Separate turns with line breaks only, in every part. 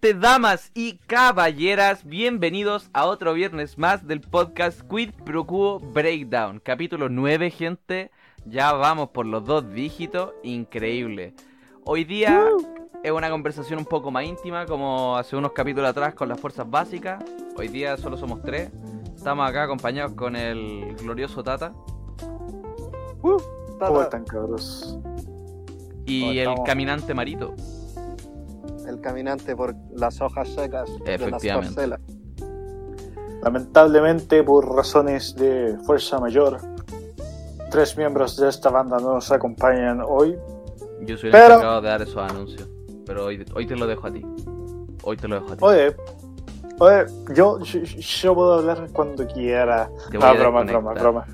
Te damas y caballeras, bienvenidos a otro viernes más del podcast Quid Pro Quo Breakdown. Capítulo 9, gente. Ya vamos por los dos dígitos. Increíble. Hoy día es una conversación un poco más íntima, como hace unos capítulos atrás con las fuerzas básicas. Hoy día solo somos tres. Estamos acá acompañados con el glorioso Tata
¿Cómo están, cabros?
y
¿Cómo
el caminante Marito.
El caminante por las hojas secas de las
Efectivamente.
parcelas.
Lamentablemente, por razones de fuerza mayor, tres miembros de esta banda no nos acompañan hoy.
Yo soy el
Pero-
encargado de dar esos anuncios. Pero hoy, hoy te lo dejo a ti. Hoy te lo dejo a ti.
Oye, oye, yo, yo, yo puedo hablar cuando quiera.
Te voy
Ah,
a
broma, broma, broma.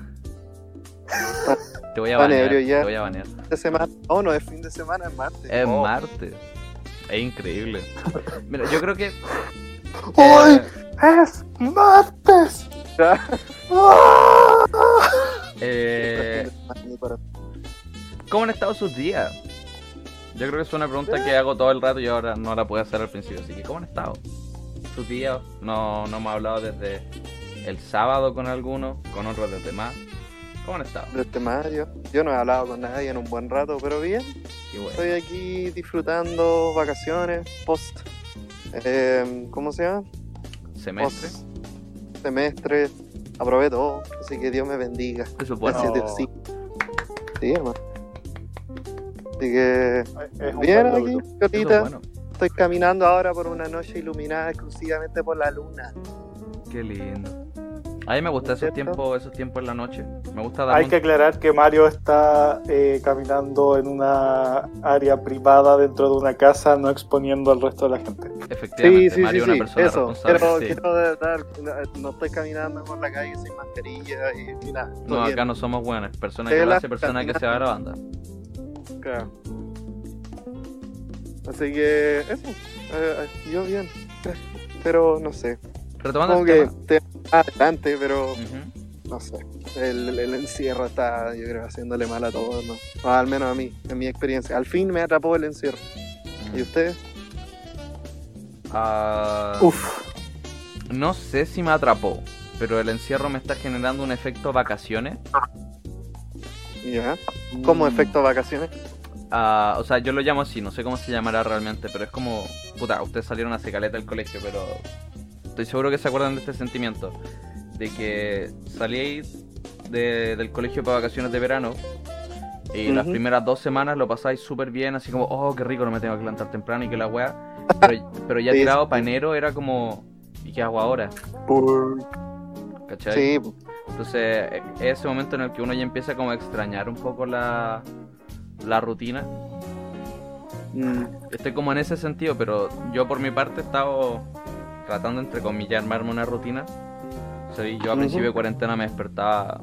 Te voy a banear. Te voy a banear.
De semana. Oh, no, es fin de semana, es martes.
Es
Oh.
martes. Es increíble. Mira, yo creo que.
¡Hoy
eh,
es martes!
Eh, ¿Cómo han estado sus días? Yo creo que es una pregunta que hago todo el rato y ahora no la puedo hacer al principio. Así que, ¿cómo han estado? Sus días. No, no hemos hablado desde el sábado con algunos, con otros desde más. ¿Cómo han estado?
este Mario. Yo no he hablado con nadie en un buen rato, pero bien.
Qué bueno.
Estoy aquí disfrutando vacaciones, post. eh, ¿Cómo se llama?
¿Semestre?
Post semestre. Aprobé todo, así que Dios me bendiga.
Eso es bueno.
Gracias, Dios, sí. Sí, hermano. Así que,
Es
bien aquí,
es bueno.
Estoy caminando ahora por una noche iluminada exclusivamente por la luna.
Qué lindo. A mí me gusta esos tiempos, esos tiempos en la noche. Me gusta dar
Hay que aclarar que Mario está eh, caminando en una área privada dentro de una casa, no exponiendo al resto de la gente.
Efectivamente, Mario es una persona
eso.
responsable.
Quiero,
sí.
quiero dar- no estoy caminando por la calle sin mascarilla y, todo
No,
bien.
acá no somos buenas. Persona
Sí,
que lo
la-
hace, persona que se va a la banda.
Claro. Así que eso. eh, yo bien. Pero no sé.
Retomando el
que
tema.
te adelante, pero no sé. El, el encierro está, yo creo, haciéndole mal a todos, ¿no? O al menos a mí, en mi experiencia. Al fin me atrapó el encierro. ¿Y ustedes?
Ah,
Uf,
no sé si me atrapó, pero el encierro me está generando un efecto vacaciones.
Ya. ¿Cómo
Mm.
efecto vacaciones?
Ah, o sea, yo lo llamo así, no sé cómo se llamará realmente, pero es como, puta, ustedes salieron a caleta del colegio, pero estoy seguro que se acuerdan de este sentimiento, de que salí de- del colegio para vacaciones de verano y las primeras dos semanas lo pasáis súper bien, así como, oh, qué rico, no me tengo que levantar temprano y que la weá, pero, pero ya
Sí,
tirado
sí.
para enero era como, ¿y qué hago ahora?
por-
¿Cachai?
Sí,
Entonces, es ese momento en el que uno ya empieza como a extrañar un poco la, la rutina.
mm,
Estoy como en ese sentido, pero yo por mi parte he estado tratando, entre comillas, armarme una rutina. O sea, yo a principio de cuarentena me despertaba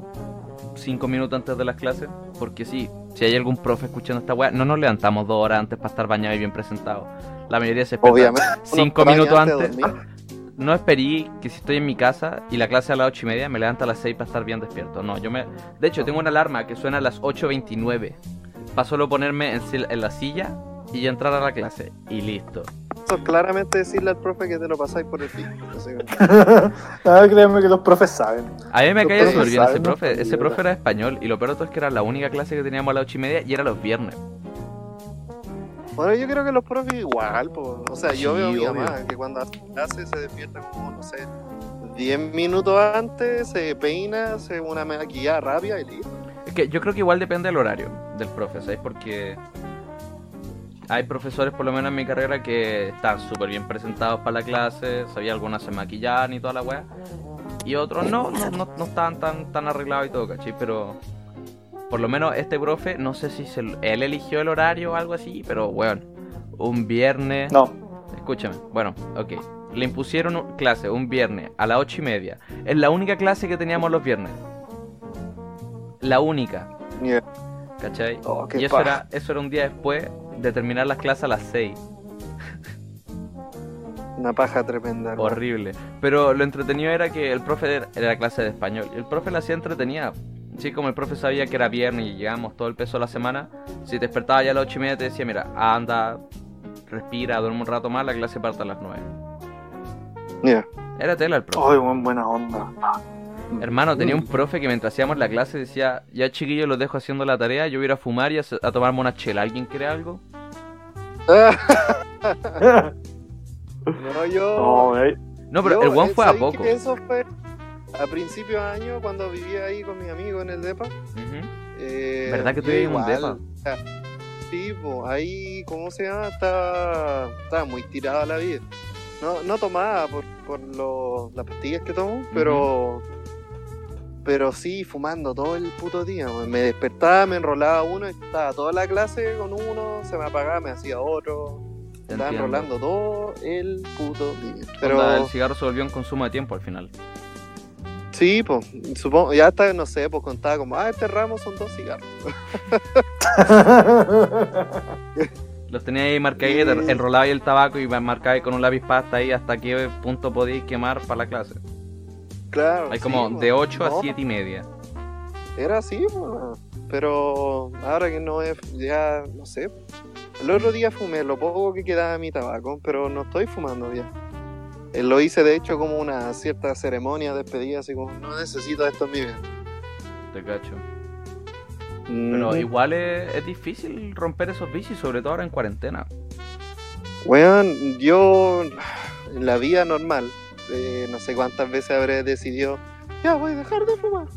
cinco minutos antes de las clases, porque sí, si hay algún profe escuchando esta weá, no nos levantamos dos horas antes para estar bañados y bien presentados. La mayoría se
obviamente.
cinco minutos antes. No esperí que si estoy en mi casa y la clase a las ocho y media me levanto a las 6 para estar bien despierto. No, yo me... De hecho, tengo una alarma que suena a las 8.29 para solo ponerme en la silla y entrar a la clase. Y listo.
Eso es claramente decirle al profe que te lo pasáis por el pico.
Ah, créeme que los profes saben.
A mí me
Los
caía súper bien ese profe.
no
Ese profe era español y lo peor de todo es que era la única clase que teníamos a las ocho y media y era los viernes.
Bueno, yo creo que los profes igual, po. o sea, yo veo a mi mamá que cuando hace clase se despierta como, no sé, 10 minutos antes, se peina, hace una maquillada rápida y listo.
Es que yo creo que igual depende del horario del profe, ¿sabes? Porque hay profesores, por lo menos en mi carrera, que están súper bien presentados para la clase, sabía algunas se maquillaban y toda la weá. Y otros no, no, no, no estaban tan, tan arreglados y todo, ¿cachai? Pero por lo menos este profe, no sé si se, él eligió el horario o algo así, pero weón, un viernes...
No,
Escúchame, bueno, ok. Le impusieron clase un viernes a las ocho y media. Es la única clase que teníamos los viernes. La única.
Yeah.
¿Cachai?
Oh,
y eso
paja.
era, eso era un día después de terminar las clases a las 6.
Una paja tremenda.
Horrible. Pero lo entretenido era que el profe era, era clase de español. Y el profe la hacía entretenida. Sí, como el profe sabía que era viernes y llegamos todo el peso de la semana, si te despertaba ya a las ocho y media te decía, mira, anda, respira, duerme un rato más, la clase parte a las 9.
Ya.
Era tela el profe.
Ay, buen- buena onda.
Hermano, tenía un profe que mientras hacíamos la clase decía, ya chiquillos los dejo haciendo la tarea, yo voy a ir a fumar y a, a tomarme una chela. ¿Alguien quiere algo?
no, yo.
No, eh,
No, pero
yo,
el one
eh,
fue a
¿sabéis
poco.
Eso fue a principios de año cuando vivía ahí con mis amigos en el DEPA. Eh,
¿Verdad que tú vivías en un depa?
Sí, pues ahí, ¿cómo se llama? Estaba, estaba muy tirada la vida. No, no tomaba por, por lo- las pastillas que tomo, pero pero sí fumando todo el puto día. Me despertaba, me enrolaba uno, y estaba toda la clase con uno, se me apagaba, me hacía otro.
Te
Estaba
entiendo.
enrolando todo el puto día.
Pero el cigarro se volvió un consumo de tiempo al final.
sí, pues, supongo, ya hasta, no sé, pues contaba como, ah, este ramo son dos cigarros.
Los tenía ahí marcaditos,
Sí.
enrolaba ahí el tabaco y marcaba ahí con un lápiz pasta ahí hasta qué punto podíais quemar para la clase.
Claro.
Hay
sí,
como
pues,
de 8 a
no,
7 y media.
Era así, pero ahora que no es, ya, no sé. El otro día fumé lo poco que quedaba de mi tabaco, pero no estoy fumando ya. Eh, Lo hice de hecho como una cierta ceremonia de despedida, así como no necesito esto en mi vida.
Te cacho. Pero
Mm.
igual es, es difícil romper esos vicios, sobre todo ahora en cuarentena.
Weón, yo en la vida normal, eh, no sé cuántas veces habré decidido, ya voy a dejar de fumar.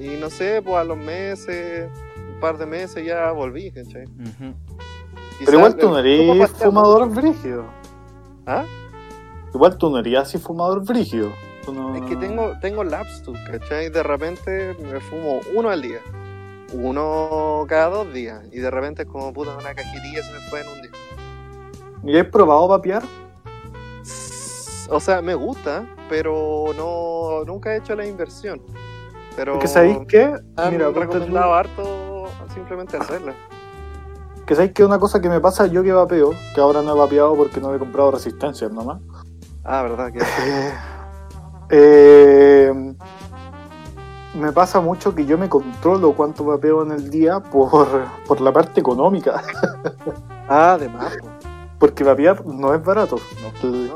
Y no sé, pues a los meses, un par de meses ya volví, ¿cachai?
Pero igual tú no
el-
eres
¿cómo pastea
fumador
mucho?
brígido.
¿Ah?
Igual tú no eres así fumador brígido. No-
Es que tengo, tengo lapsus, ¿cachai? De repente me fumo uno al día. Uno cada dos días. Y de repente es como puta una cajetilla se me fue en un día.
¿Y has probado vapear?
O sea, me gusta, pero no nunca he hecho la inversión. Pero
que sabéis qué?
han
Mira, ponte
recomendado
tú-
harto simplemente hacerla.
que sabéis que una cosa que me pasa yo que vapeo, que ahora no he vapeado porque no he comprado resistencias nomás.
Ah, verdad que
Eh, me pasa mucho que yo me controlo cuánto vapeo en el día por, por la parte económica.
Ah, de más. po.
Porque vapear no es barato.
No,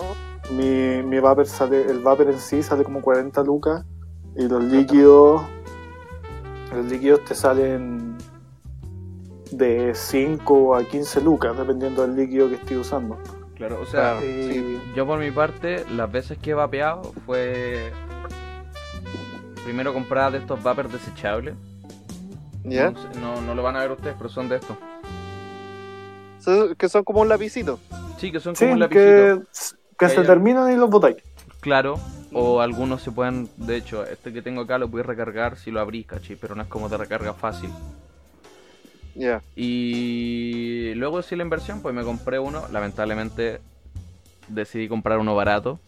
mi, mi vapor sale, el vapor en sí sale como 40 lucas y los líquidos los líquidos te salen de 5 a 15 lucas dependiendo del líquido que estoy usando.
Claro, o sea,
Claro. Sí.
yo por mi parte, las veces que he vapeado fue. Primero comprar de estos vapers desechables.
¿ya?
No, no, lo van a ver ustedes, pero son de estos.
Que son como un lapicito.
Sí, que son
Sí,
como un lapicito.
Que, se terminan y los botáis.
Claro, o algunos se pueden, de hecho, este que tengo acá lo puedes recargar si lo abrís, cachi, pero no es como de recarga fácil.
Ya.
Y luego sí la inversión, pues me compré uno, lamentablemente decidí comprar uno barato.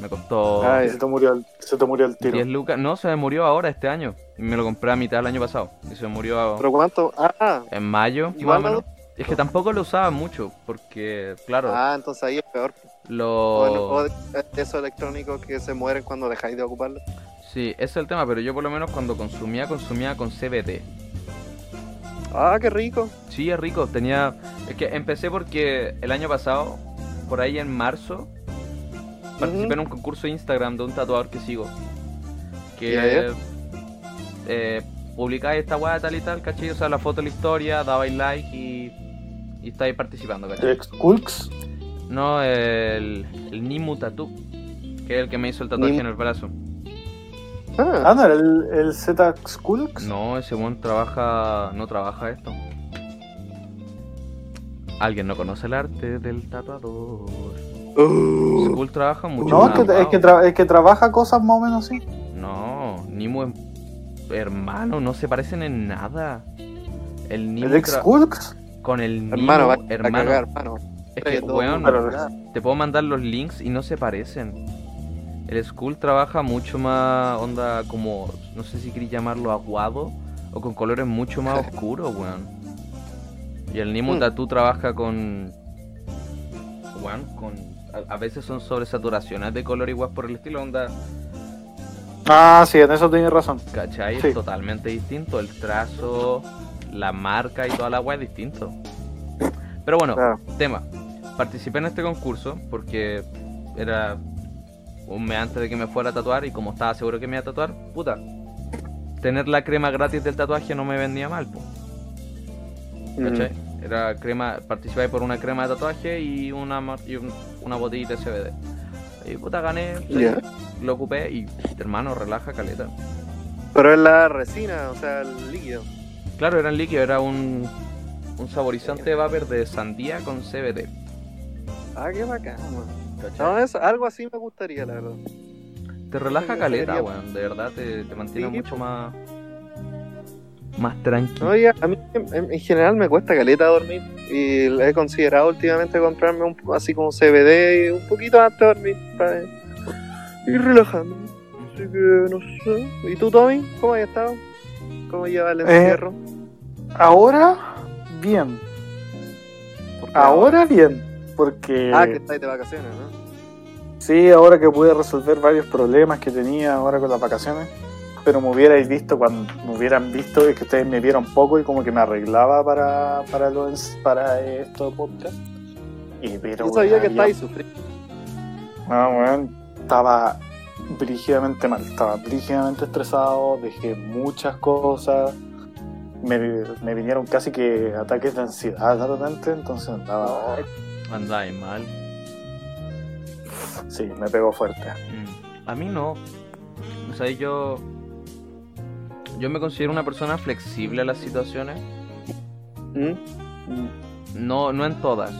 Me costó
Ah,
Y se te murió el, se te murió el tiro.
10 lucas, no, se me murió ahora este año. Y me lo compré a mitad del año pasado. Y se me murió
¿Pero cuánto? Ah,
en mayo,
Igual
más o
no-
menos. Es que tampoco lo usaba mucho, porque, claro,
ah, entonces ahí es peor.
Lo...
O, o de- esos electrónicos que se mueren cuando dejáis de ocuparlos.
Sí, ese es el tema, pero yo por lo menos cuando consumía, consumía con CBD.
Ah, qué rico.
Sí, es rico. Tenía. Es que empecé porque el año pasado, por ahí en marzo, participé en un concurso de Instagram de un tatuador que sigo. Que eh, publicáis esta weá tal y tal, ¿cachai? O sea, la foto, la historia, dabais like y. Y estáis participando, ¿cachai?
Exculks.
No, el. El Nimu Tattoo, que es el que me hizo el tatuaje en el brazo.
Ah,
Ah, no, el, el Z Exculks.
No, ese weón trabaja. No trabaja esto. Alguien no conoce el arte del tatuador.
Uh,
Skull trabaja mucho
No, es que, es, que tra- es que trabaja cosas más o menos así.
No, Nimu es hermano, no se parecen en nada. El Nimu
El Exculks.
con el Nimu,
hermano, va a
hermano.
cagar, hermano.
Es que, weón, te puedo mandar los links y no se parecen. El Skull trabaja mucho más onda como, no sé si queréis llamarlo aguado o con colores mucho más oscuros, weón. Y el Nimu
Hmm.
Tattoo trabaja con, weón, con, a, a veces son sobresaturaciones de color igual por el estilo, onda,
Ah, sí, en eso tienes razón.
¿cachai?
Sí.
Es totalmente distinto, el trazo, la marca y toda la weá es distinto. Pero bueno,
Claro.
tema. Participé en este concurso porque era un mes antes de que me fuera a tatuar y como estaba seguro que me iba a tatuar, puta, tener la crema gratis del tatuaje no me vendía mal, po. ¿Cachai? Era crema, participé por una crema de tatuaje y una, y un- una botellita de CBD. Y puta, gané, lo ocupé y hermano, relaja caleta.
Pero es la resina, o sea, el líquido.
Claro, era en líquido, era un, un saborizante de vapor de sandía con CBD.
Ah, qué bacán, man.
¿cachai?
No, es, algo así me gustaría, la verdad.
Te relaja
Sí,
caleta,
sería-
weón. De verdad te, te mantiene
Sí,
mucho más. Más tranquilo.
Oye, a mí en, en general me cuesta caleta dormir y he considerado últimamente comprarme un, así como CBD y un poquito antes de dormir para ir relajando. Así que no sé. ¿Y tú, Tommy? ¿Cómo has estado? ¿Cómo lleva el
Eh,
encierro?
Ahora, bien. Ahora bien. Porque
Ah, que estáis de vacaciones, ¿no?
sí, ahora que pude resolver varios problemas que tenía ahora con las vacaciones. Pero me hubierais visto cuando me hubieran visto es que ustedes me vieron poco y como que me arreglaba para, para, los, para estos podcast. Y pero
Yo sabía que estáis sufriendo.
No, weón, estaba brígidamente mal, estaba brígidamente estresado, dejé muchas cosas, me, me vinieron casi que ataques de ansiedad de repente, entonces andaba,
Andáis mal.
sí, me pegó fuerte.
Mm. A mí no. O sea, yo. Yo me considero una persona flexible a las situaciones.
¿Mm?
No, no en todas.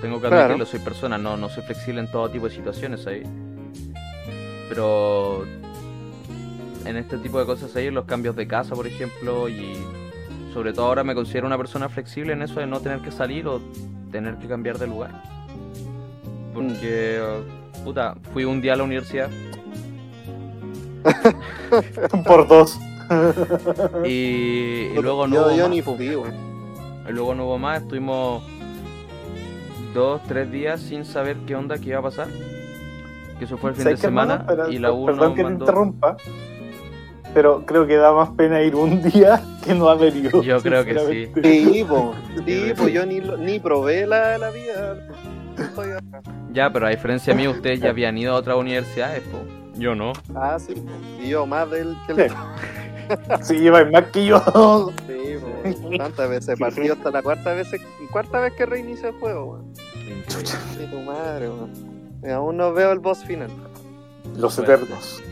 Tengo que
Claro.
admitirlo, soy persona, no, no soy flexible en todo tipo de situaciones ahí. Pero en este tipo de cosas ahí, los cambios de casa, por ejemplo, y sobre todo ahora me considero una persona flexible en eso de no tener que salir o tener que cambiar de lugar. Porque, puta, fui un día a la universidad
Por dos.
y, y luego no
yo,
hubo
yo
más,
ni fui.
Y luego no hubo más, estuvimos dos, tres días sin saber qué onda, qué iba a pasar. Que eso fue el fin de semana
Pero-
y la U
Perdón
nos
que te
mandó...
interrumpa, pero creo que da más pena ir un día que no haber ido.
Yo creo que sí.
Sí, po. Sí, po, yo ni, ni probé la, la vida.
Ya, pero a diferencia mía, ustedes ya habían ido a otras universidades, po. Yo no.
Ah, sí, po. y yo más del que el
Sí. Sí, lleva más que yo.
Sí, po. tantas veces partido hasta la cuarta vez, cuarta vez que reinicia el juego, weón. Sí, tu madre, weón. Aún no veo el boss final.
Los
Bueno.
eternos.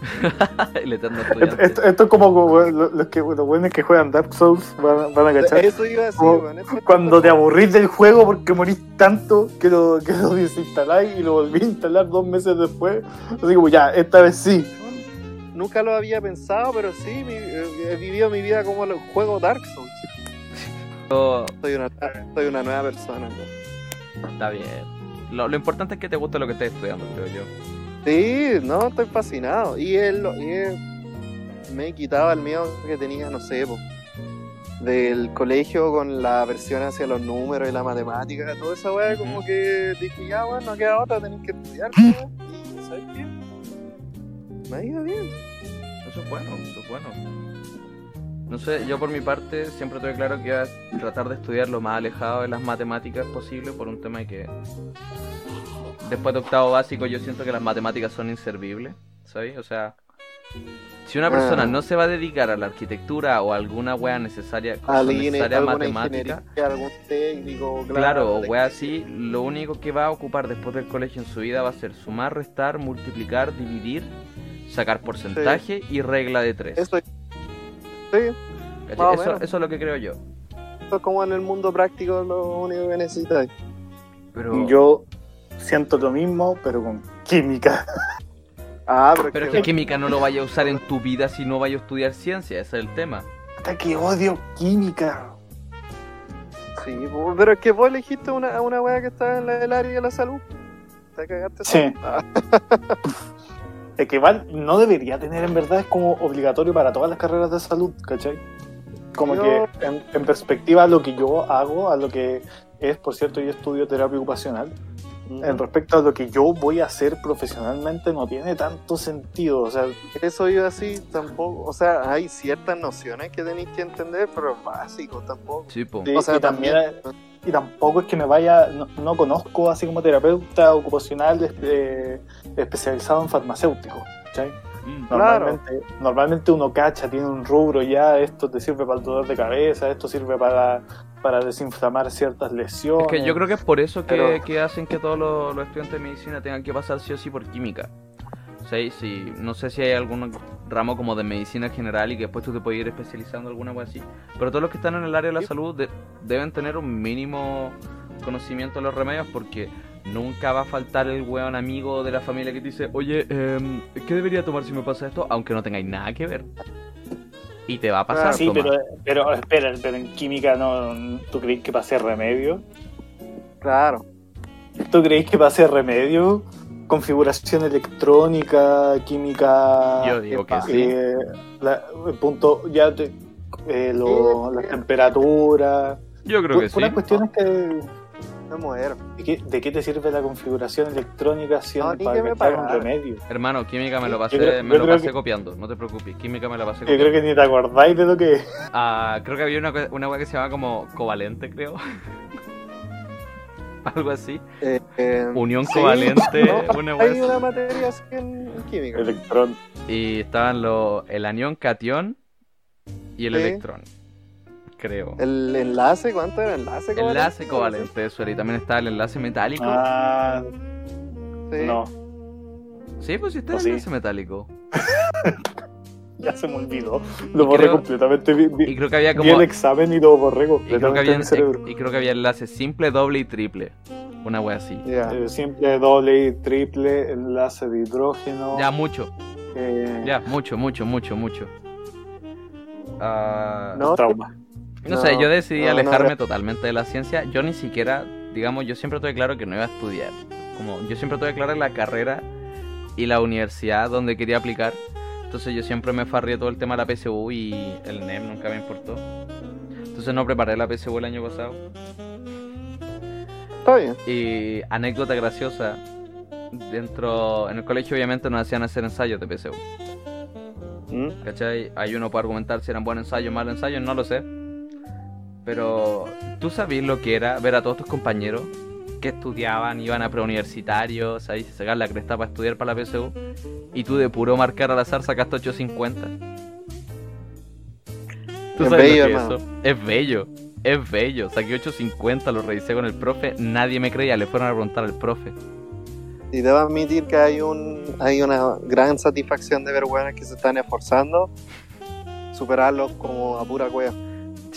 el eterno
Esto,
estudiante.
esto- esto es como los, que, los buenos que juegan Dark Souls van, van a cachar.
Eso iba a decir, eso-
Cuando te aburrís del juego porque morís tanto que lo, que lo desinstaláis y lo volví a instalar dos meses después. Así como ya, esta vez sí.
Nunca lo había pensado, pero sí, mi- he vivido mi vida como el juego Dark Souls.
Yo-
Soy una, soy una nueva persona.
Está bien. Lo, lo importante es que te guste lo que estés estudiando, creo yo.
Sí, no, estoy fascinado. Y él, y él me quitaba el miedo que tenía, no sé, po, del colegio con la versión hacia los números y la matemática, toda esa weá, como que dije, ya, bueno, no queda otra, tenés que estudiar. Y, ¿sabes qué? Me ha ido bien.
Eso es bueno, eso es bueno. No sé, yo por mi parte siempre tuve claro que iba a tratar de estudiar lo más alejado de las matemáticas posible por un tema de que después de octavo básico yo siento que las matemáticas son inservibles, ¿sabes? O sea, si una persona
Ah.
no se va a dedicar a la arquitectura o a alguna wea necesaria,
Alguien,
necesaria matemática,
algún técnico, claro.
Claro, o wea así, lo único que va a ocupar después del colegio en su vida va a ser sumar, restar, multiplicar, dividir, sacar porcentaje y regla de tres.
Eso, sí,
¿Cachai?
más o
Eso,
menos.
eso es lo que creo yo.
eso es como en el mundo práctico lo único que necesitas.
Pero,
Yo siento lo mismo, pero con química.
Ah, pero,
pero es
que,
que química no lo vaya a usar en tu vida si no vaya a estudiar ciencia, ese es el tema.
Hasta que odio química.
Sí, pero es que vos elegiste una, una wea que está en la- el área de la salud. Te cagaste.
Sí. Es que igual no debería tener en verdad, es como obligatorio para todas las carreras de salud, ¿cachai? Como
Yo-
que en, en perspectiva a lo que yo hago, a lo que es, por cierto, yo estudio terapia ocupacional, en respecto a lo que yo voy a hacer profesionalmente no tiene tanto sentido, o sea,
Eso yo así tampoco. O sea, hay ciertas nociones que tenéis que entender, pero es básico tampoco.
Sí.
Sí.
O sea,
y también
también,
y tampoco es que me vaya, no, no conozco así como terapeuta ocupacional eh, especializado en farmacéutico. ¿cachai?
Mm.
Claro.
Normalmente, normalmente uno cacha, tiene un rubro ya, esto te sirve para el dolor de cabeza, esto sirve para, para desinflamar ciertas lesiones.
Es que yo creo que es por eso que,
Pero-
que hacen que todos los, los estudiantes de medicina tengan que pasar sí o sí por química. Y si, no sé si hay algún ramo como de medicina general y que después tú te puedes ir especializando en alguna cosa así. Pero todos los que están en el área de la
Sí.
salud de- deben tener un mínimo conocimiento de los remedios porque nunca va a faltar el weón amigo de la familia que te dice, oye, em, ¿qué debería tomar si me pasa esto? Aunque no tengáis nada que ver. Y te va a pasar.
Ah,
Sí, pero, pero espera, pero en química no, ¿tú crees que para hacer remedio?
Claro.
¿Tú crees que para hacer remedio? Configuración electrónica, química,
Yo digo que sí.
eh, la- el punto, ya te- eh, lo-
sí.
temperaturas,
Yo creo que sí.
unas cuestiones que
Me muero.
¿de qué, de qué te sirve la configuración electrónica si
No,
para
que
un remedio?
Hermano, química me lo
Yo
pasé,
creo-
me
yo
lo pasé
que-
copiando, no te preocupes, química me la pasé
Yo
copiando.
creo que ni te acordáis de lo que es.
Ah, creo que había una, una wea que se llama como covalente, creo. Algo así.
Eh, eh,
Unión
sí.
covalente,
No,
una wea
Hay
así.
una materia así en, química.
Electrón.
Y estaban los el anión cation y el
Sí.
electrón. Creo.
El enlace, ¿cuánto era? Enlace covalente.
enlace covalente, eso era. Y también estaba el enlace metálico.
Ah,
Sí.
no,
Sí, pues sí está el
sí.
enlace metálico.
ya se me olvidó. Lo
Y
borré
creo-
completamente. Vi, vi-
Y creo que había
vi
como.
el examen y lo borré
Y creo, que
completamente
había,
en mi cerebro.
y creo que había enlace simple, doble y triple. Una wea así.
Ya.
Eh, simple, doble y triple, enlace de hidrógeno.
Ya, mucho.
eh,
Ya, mucho, mucho, mucho, mucho. Ah,
No,
trauma.
No,
No,
sé, yo decidí
no,
alejarme totalmente de la ciencia. Yo ni siquiera, digamos, yo siempre tuve claro que no iba a estudiar. Como yo siempre tuve clara la carrera y la universidad donde quería aplicar. Entonces yo siempre me farrié todo el tema de la PSU y el NEM nunca me importó. Entonces no preparé la PSU el año pasado.
Está bien.
Y anécdota graciosa, dentro, en el colegio obviamente nos hacían hacer ensayos de PSU.
Mm.
¿Cachai? Ahí uno puede argumentar si eran buenos ensayos o malos ensayos, no lo sé. Pero, ¿tú sabías lo que era ver a todos tus compañeros que estudiaban, iban a preuniversitarios, ahí se sacaban la cresta para estudiar para la PSU? Y tú de puro marcar al azar sacaste 850. ¿Tú
Es
sabes
bello,
que eso? Es bello, es bello. Saqué 850, lo revisé con el profe, nadie me creía, le fueron a preguntar al profe.
Y debo admitir que hay un hay una gran satisfacción de ver que se están esforzando, superarlos como a pura cueva.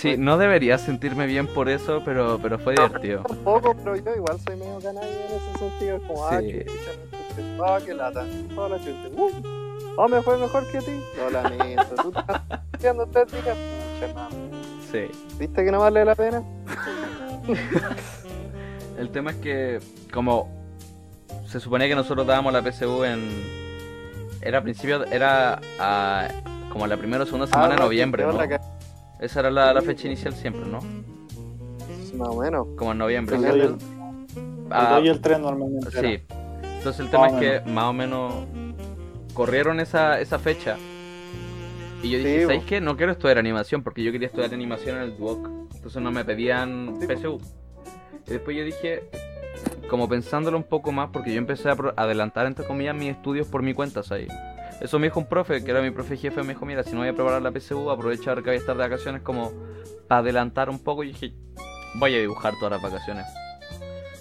Sí, no debería sentirme bien por eso, pero, pero fue divertido.
Tampoco, pero yo igual soy medio canalla en ese sentido. Es como, ah,
Sí.
chucha, ah, qué lata. Hola, chucha. Uh, oh, me fue mejor que a ti. Lo lamento. Tú estás estudiando tres días. Pucha.
Sí.
¿Viste que no vale la pena?
El tema es que, como se suponía que nosotros dábamos la PSU en. Era a principio, era a- como la primera o segunda semana de
Ah, no,
noviembre, ¿no? Esa era la, la fecha inicial siempre, ¿no?
Más o menos.
Como en noviembre.
El el-
Ah,
el el 3 normalmente. era.
sí. Entonces el tema
Más
es que más o menos corrieron esa, esa fecha. Y yo dije,
Sí,
¿sabéis qué? No quiero estudiar animación porque yo quería estudiar animación en el Duoc. Entonces no me pedían
Sí.
PSU. Y después yo dije, como pensándolo un poco más, porque yo empecé a adelantar, entre comillas, mis estudios por mi cuenta, ¿sabes? Eso me dijo un profe, que era mi profe jefe, me dijo, mira, si no voy a preparar la PSU, aprovechar que voy a estar de vacaciones como para adelantar un poco. Y dije, voy a dibujar todas las vacaciones.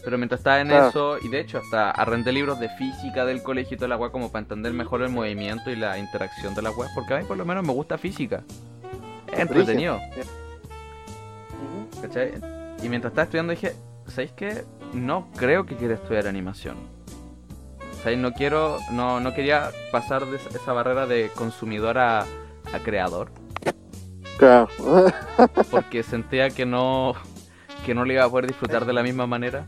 Pero mientras estaba en
Claro.
eso, y de hecho hasta arrendé libros de física del colegio y toda la weá como para entender mejor el movimiento y la interacción de las weas, porque a mí por lo menos me gusta física. Es entretenido. ¿cachai? Y mientras estaba estudiando dije, ¿sabéis qué? No creo que quiera estudiar animación. No quiero, no, no quería pasar de esa- barrera de consumidor a, a creador,
Claro.
porque sentía que no, que no le iba a poder disfrutar de la misma manera.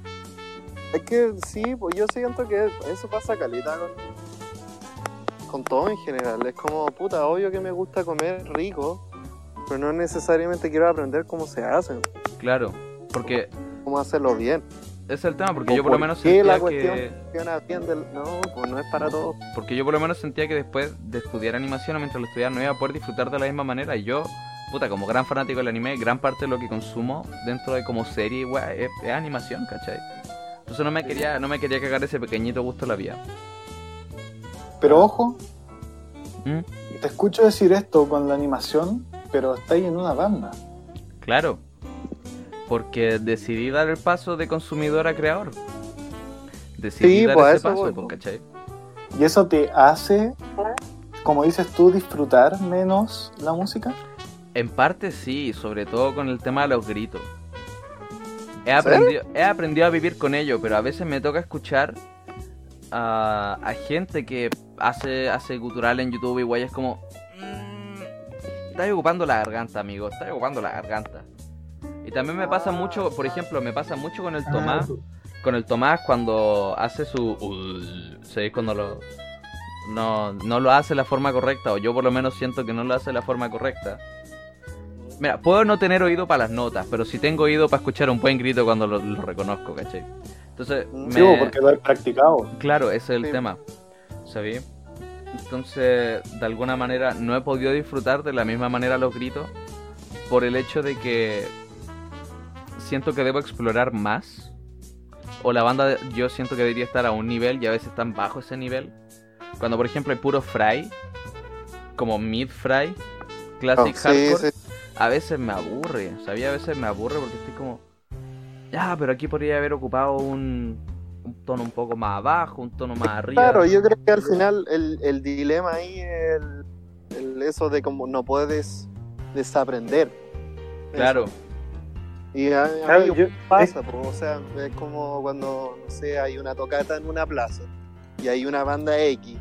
Es que sí, pues yo siento que eso pasa calita con, con todo en general. Es como, puta, obvio que me gusta comer rico, pero no necesariamente quiero aprender cómo se hacen,
Claro, porque
cómo hacerlo bien.
Ese es el tema, porque yo por lo menos
qué
sentía
la
que...
cuestión No, pues no es para todos.
Porque yo por lo menos sentía que después de estudiar animación o mientras lo estudiaba no iba a poder disfrutar de la misma manera. Y yo puta, como gran fanático del anime, gran parte de lo que consumo dentro de como serie, es animación, ¿cachai? Entonces no me quería, no me quería cagar ese pequeñito gusto en la vida.
Pero ojo,
¿Mm?
te escucho decir esto con la animación, pero estáis en una banda.
Claro. Porque decidí dar el paso de consumidor a creador. Decidí
Sí,
dar
pues,
ese
eso
paso,
voy,
pues,
pues.
¿cachai?
Y eso te hace, como dices tú, disfrutar menos la música.
En parte sí, sobre todo con el tema de los gritos. He aprendido, he aprendido a vivir con ello, pero a veces me toca escuchar a, a gente que hace, hace gutural en YouTube y guay es como... "Mm, Estás ocupando la garganta, amigo, estás ocupando la garganta. Y también me pasa mucho, por ejemplo, me pasa mucho con el Tomás, con el Tomás cuando hace su... ¿Sabéis? Cuando lo... No, no lo hace de la forma correcta, o yo por lo menos siento que no lo hace de la forma correcta. Mira, puedo no tener oído para las notas, pero sí tengo oído para escuchar un buen grito cuando lo, lo reconozco, ¿cachai? Entonces,
Sí,
Sí,
me-
porque lo he practicado.
claro, ese es el
Sí.
tema, ¿sabí? Entonces, de alguna manera, no he podido disfrutar de la misma manera los gritos por el hecho de que siento que debo explorar más. O la banda, yo siento que debería estar a un nivel y a veces están bajo ese nivel. Cuando, por ejemplo, hay puro fry, como mid fry, classic
Oh, sí,
hardcore,
sí.
a veces me aburre, ¿sabía? A veces me aburre porque estoy como, ya, pero aquí podría haber ocupado un, un tono un poco más abajo, un tono más arriba.
Claro, yo creo que al final el, el dilema ahí el eso de como no puedes desaprender.
Claro,
Y a, a
Claro,
mí
yo-
pasa, po, o sea, es como cuando, no sé, hay una tocata en una plaza y hay una banda X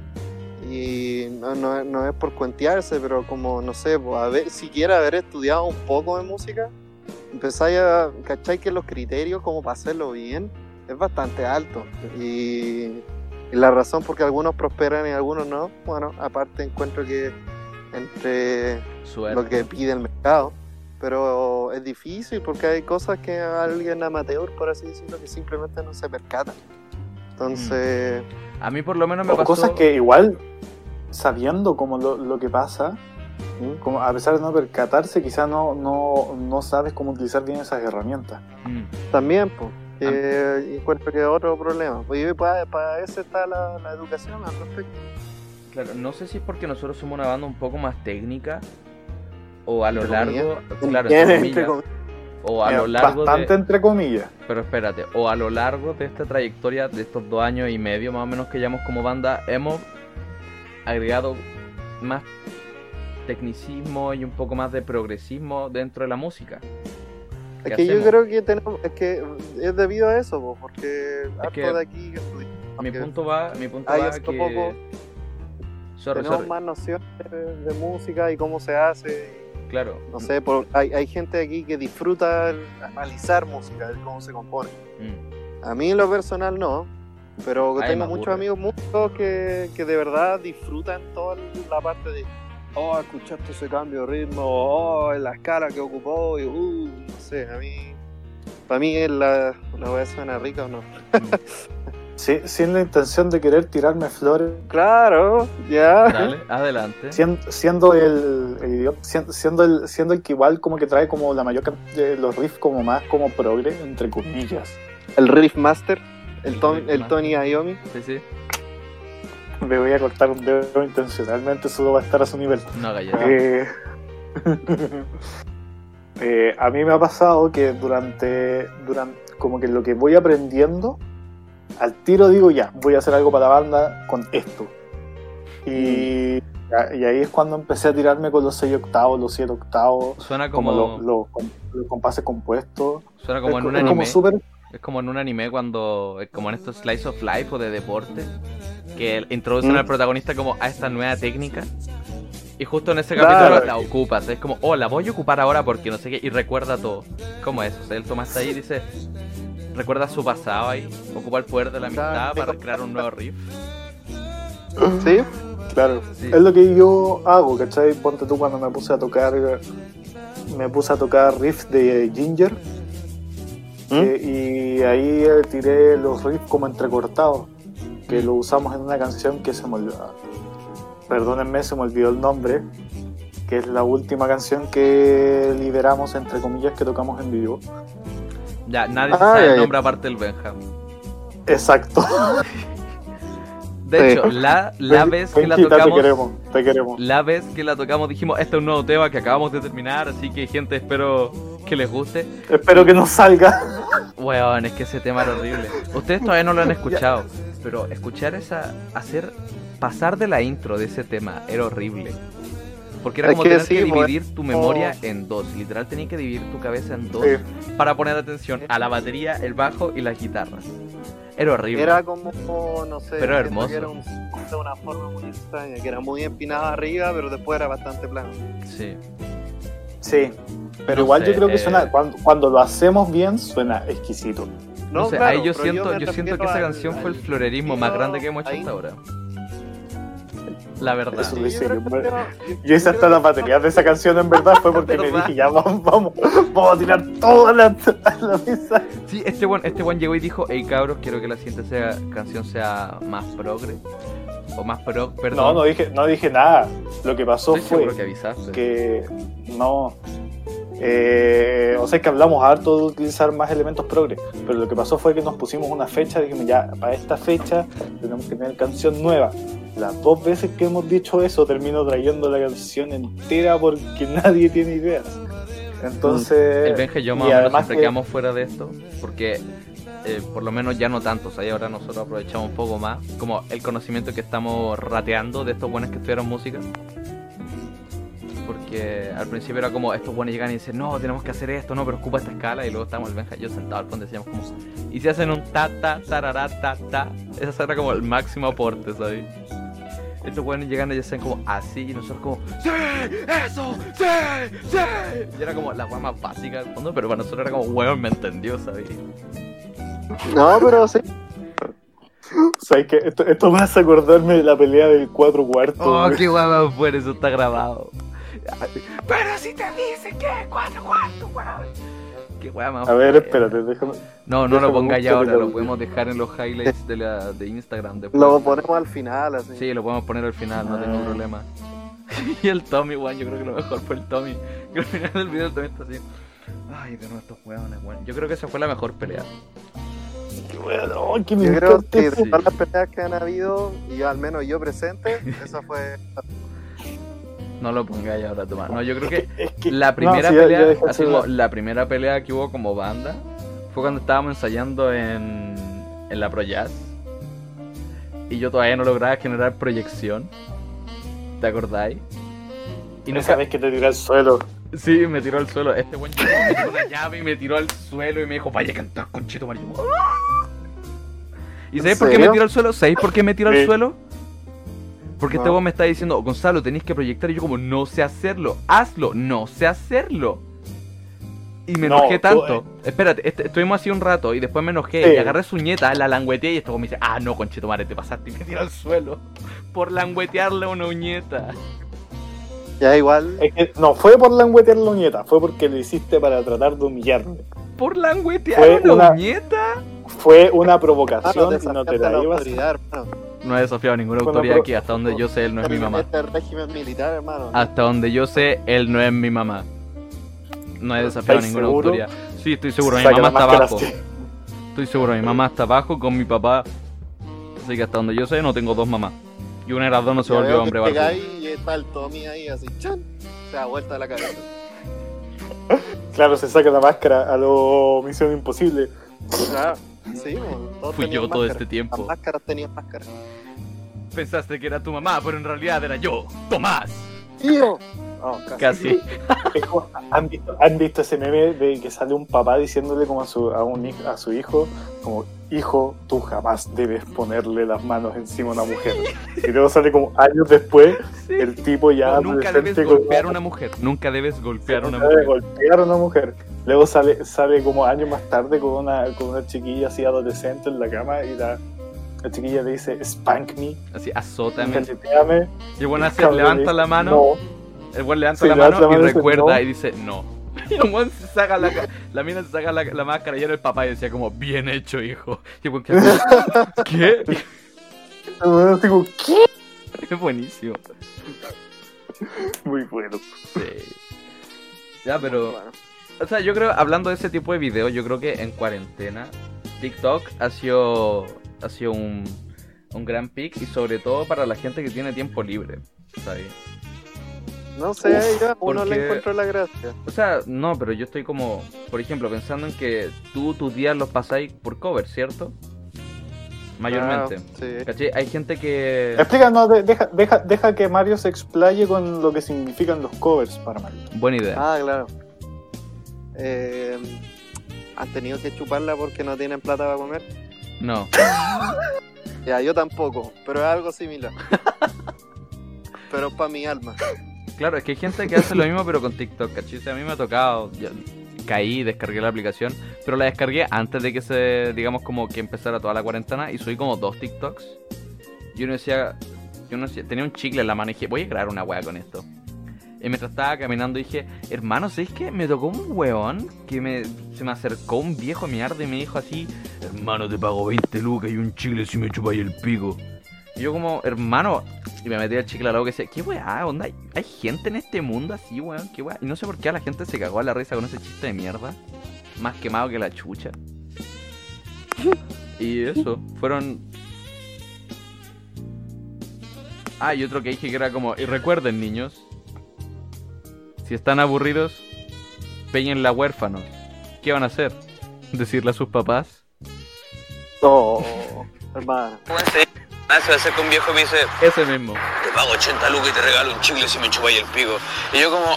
y no, no, no es por cuentearse, pero como, no sé, pues, a ver, siquiera haber estudiado un poco de música, empezáis a, ¿cachai? Que los criterios como para hacerlo bien es bastante alto y, y la razón por que algunos prosperan y algunos no, bueno, aparte encuentro que entre
suerte.
lo que pide el mercado. Pero es difícil porque hay cosas que alguien amateur, por así decirlo, que simplemente no se percata. Entonces,
A mí por lo menos me
O
pasó...
cosas que igual, sabiendo como lo, lo que pasa,
¿Mm?
como a pesar de no percatarse, quizás no, no, no sabes cómo utilizar bien esas herramientas.
Mm,
también, pues, que encuentro que otro problema. Pues para, para eso está la, la educación al respecto.
Claro, no sé si es porque nosotros somos una banda un poco más técnica o a lo
Entre
largo...
comillas.
Claro, entre comillas, o a lo largo
Bastante
de...
entre comillas.
Pero espérate, o a lo largo de esta trayectoria, de estos dos años y medio más o menos que llevamos como banda, hemos agregado más tecnicismo y un poco más de progresismo dentro de la música.
Es
¿Qué
que yo creo que tenemos, es que es debido a eso, po, porque harto
que
de aquí
Mi punto va, mi punto va que...
poco,
Sorry,
tenemos
sorry.
más nociones de, de música y cómo se hace.
Claro.
No sé, por, hay, hay gente aquí que disfruta analizar música, el cómo se compone.
Mm.
A mí en lo personal no, pero
Ay,
tengo muchos amigos músicos que, que de verdad disfrutan toda la parte de, oh, escuchaste ese cambio de ritmo, oh, la escala que ocupó, y uh, no sé, a mí, para mí la, la weá suena rica o no.
Sí, sin la intención de querer tirarme flores,
Claro, ya.
Dale, adelante.
siendo, siendo el, siendo, el siendo el que igual como que trae como la mayor cantidad de los riffs como más como progre, entre comillas.
El Riff Master, el,
El
Tom-
Riff
el
Master.
Tony Iommi.
Sí, sí.
Me voy a cortar un dedo intencionalmente, solo va a estar a su nivel.
No haga ya.
Eh, eh, a mí me ha pasado que durante, durante, como que lo que voy aprendiendo, al tiro digo ya, voy a hacer algo para la banda con esto. Y, y ahí es cuando empecé a tirarme con los 6 octavos, los 7 octavos,
Suena
como
como,
los, los, los compases compuestos.
suena como
es,
en un
es como
anime.
súper
Es como en un anime cuando. es como en estos slice of life o de deporte. Que introducen
Mm.
al protagonista como a esta nueva técnica. Y justo en ese
Claro.
capítulo la ocupas. Es como, oh, la voy a ocupar ahora porque no sé qué. Y recuerda todo. ¿Cómo es? O sea, él toma hasta ahí y dice. Recuerda su pasado ahí. Ocupa el poder de la amistad
Claro.
para crear un nuevo riff.
¿Sí?
Claro,
Sí.
es lo que yo hago, ¿cachai? Ponte tú cuando me puse a tocar, me puse a tocar riffs de Ginger
¿Mm?
eh, y ahí eh, tiré los riffs como entrecortados, que lo usamos en una canción que se me olvidó, perdónenme, se me olvidó el nombre, que es la última canción que liberamos, entre comillas, que tocamos en vivo.
Ya, nadie se sabe el nombre aparte del Benja.
Exacto.
De
Sí.
hecho, la, la vez que la tocamos.
Te queremos, te queremos.
La vez que la tocamos dijimos, este es un nuevo tema que acabamos de terminar, así que gente espero que les guste.
Espero que nos salga.
Weón, es que ese tema era horrible. Ustedes todavía no lo han escuchado, pero escuchar esa, hacer, pasar de la intro de ese tema era horrible. Porque era como
que
tener
sí,
que dividir tu memoria en dos. Literal tenías que dividir tu cabeza en dos
Sí.
para poner atención a la batería, el bajo y las guitarras. Era horrible.
Era como, no sé,
Pero hermoso.
que era un- de una forma muy extraña, que era muy empinado arriba, pero después era bastante plano.
Sí.
Sí. Pero
No
igual
sé,
yo creo que
eh,
suena, cuando, cuando lo hacemos bien, suena exquisito.
No, sé,
claro,
ahí yo siento,
me
yo siento que esa
al-
canción fue el
al
florerismo más grande que hemos hecho
ahí.
hasta ahora. La verdad.
Eso
Sí,
lo
yo creo
yo, hice hasta las baterías de esa canción en verdad fue porque me dije ya vamos, vamos, vamos a tirar toda la, la mesa.
Sí, este one, este one llegó y dijo, hey cabros, quiero que la siguiente sea- canción sea más progre. O más pro, perdón.
No, no dije, no dije nada. Lo que pasó
Estoy
fue
que avisaste.
que no. Eh, o sea que hablamos harto de utilizar más elementos progre, pero lo que pasó fue que nos pusimos una fecha, dijimos ya, para esta fecha tenemos que tener canción nueva. Las dos veces que hemos dicho eso termino trayendo la canción entera porque nadie tiene ideas. Entonces,
El Benja y yo más
y
o menos siempre
que-
quedamos fuera de esto. Porque eh, por lo menos ya no tanto. O sea, ahora nosotros aprovechamos un poco más. Como el conocimiento que estamos rateando de estos buenos que estudiaron música. Porque al principio era como estos buenos llegan y dicen, no, tenemos que hacer esto, no, pero ocupa esta escala. Y luego estábamos el Benja y yo sentados al fondo y decíamos como, y si hacen un ta, ta, tarará, ta, ta. Ese era como el máximo aporte, ¿sabes? Estos buenos llegan y hacen como así y nosotros como, ¡Sí! ¡Eso! ¡Sí! ¡Sí! Y era como la weá más básica del fondo, pero para nosotros era como, weón, me entendió, ¿sabes?
No, pero sí.
¿sabes qué? Esto, esto me hace acordarme de la pelea del cuatro cuartos.
Oh,
güey.
qué más buena, eso está grabado. Pero si te dice que es cuatro cuartos, weón. Qué weá más
A ver, espérate, déjame.
No, no lo
déjame
pongáis
buscar
ahora,
el
lo podemos dejar en los highlights de, la, de Instagram después.
Lo ponemos al final, así.
Sí, lo podemos poner al final, no tengo
Ah.
problema. y el Tommy, weón, yo creo que lo mejor fue el Tommy. Que al final del video el Tommy está así. Ay, de nuevo estos weones, weón. Yo creo que esa fue la mejor pelea.
Qué bueno, oh, que me
Yo creo que de todas las peleas que han habido, y al menos yo presente, esa fue.
No lo pongáis ahora, Tomás. No, yo creo que la
no,
primera
sí,
pelea, así como
la-
la primera pelea que hubo como banda, fue cuando estábamos ensayando en, en la Pro Jazz. Y yo todavía no lograba generar proyección. ¿Te acordáis? Y nunca,
vez que te tiré al suelo.
Sí, me tiró al suelo. Este buen llegó, me tiró una llave y me tiró al suelo y me dijo, vaya a cantar con Chito Mario. ¿Y
¿En
sabéis por qué me tiró al suelo? ¿Sabéis por qué me tiró al suelo? Porque este weón me está diciendo, Gonzalo, tenéis que proyectar. Y yo como, no sé hacerlo. Hazlo, no sé hacerlo. Y me
No,
enojé
tú,
tanto. Espérate, este- estuvimos así un rato y después me enojé
Sí.
y agarré su nieta, la langueteé y esto me dice, ah, no, conchito madre, te pasaste y me tiró al suelo. Por languetearle a una uñeta.
Ya igual.
Es que no fue por languetear la uñeta, fue porque lo hiciste para tratar de humillarme.
Por languetear
Fue
una- uñeta.
Fue una provocación y no te la
la
ibas.
No he desafiado a ninguna
Bueno,
autoridad aquí, hasta donde yo sé, él no es mi mamá.
Este régimen militar, hermano.
Hasta donde yo sé, él no es mi mamá. No he desafiado a
¿Estáis
ninguna
seguro?
autoridad. Sí, estoy seguro, mi mamá está abajo. Estoy seguro, mi mamá está abajo con mi papá. Así que hasta donde yo sé, no tengo dos mamás. Y una de las dos no se
Ya
volvió hombre
llegáis y está el Tommy ahí así, chan, se da vuelta la cabeza.
Claro, se saca la máscara a lo Misión Imposible.
Claro, sí,
Fui yo todo este tiempo.
Las máscaras tenían máscara.
Pensaste que era tu mamá, pero en realidad era yo, Tomás.
¡Tío! Oh, casi.
¿Han visto, han visto ese meme de que sale un papá diciéndole como a su, a un, a su hijo, como, hijo, tú jamás debes ponerle las manos encima a una mujer. Y luego sale como años después,
Sí.
el tipo ya
No, nunca debes golpear a una mujer. Nunca debes golpear a una mujer.
golpear a una mujer. Luego sale, sale como años más tarde con una, con una chiquilla así adolescente en la cama y la, la chiquilla le dice, spank me,
Así, azótame. Y el buen hace,
Cabrón,
levanta la mano.
No,
El buen levanta
Sí,
la
la mano y
recuerda
"No".
y dice no. Y el buen se saca la, la mina se saca la, la máscara y era el papá y decía como, bien hecho, hijo. Y el ¿qué?
Digo, ¿qué?
Es buenísimo.
Muy bueno.
Sí. Ya, pero.
Bueno.
O sea, yo creo, hablando de ese tipo de videos, yo creo que en cuarentena, TikTok ha sido, ha sido un, un gran pick y sobre todo para la gente que tiene tiempo libre, ¿sabes?
No sé,
Uf,
yo a uno
porque-
le encuentro la gracia.
O sea, no, pero yo estoy como, por ejemplo, pensando en que tú tus días los pasáis por cover, ¿cierto? Mayormente.
Ah, sí.
Hay gente que...
Explícanos, de- deja, deja, deja que Mario se explaye con lo que significan los covers para Mario.
Buena idea.
Ah, claro. Eh, ¿Han tenido que chuparla porque no tienen plata para comer?
No.
Ya, yo tampoco, pero es algo similar. pero para mi alma.
Claro, es que hay gente que hace lo mismo pero con TikTok, ¿cachai? O sea, a mí me ha tocado, yo caí, descargué la aplicación, pero la descargué antes de que se, digamos, como que empezara toda la cuarentena y subí como dos TikToks. Y uno decía, y uno decía- tenía un chicle en la mano y dije, voy a crear una wea con esto. Y mientras estaba caminando dije, hermano, ¿sabes qué? Me tocó un weón que me, se me acercó un viejo mierda y me dijo así, hermano, te pago 20 lucas y un chicle si me chupáis el pico. Y yo como, hermano, y me metí el chicle a la boca y decía, ¿qué weá? Onda, ¿Hay, gente en este mundo así, weón, qué weá. Y no sé por qué a la gente se cagó a la risa con ese chiste de mierda. Más quemado que la chucha. Y eso, fueron... Ah, y otro que dije que era como, y recuerden niños, si están aburridos, peñenla huérfanos. ¿Qué van a hacer? ¿Decirle a sus papás?
Oh, hermano.
Ah, se acerca un viejo y me dice,
Ese mismo.
te pago 80 lucas y te regalo un chicle si me chupáis el pico. Y yo como,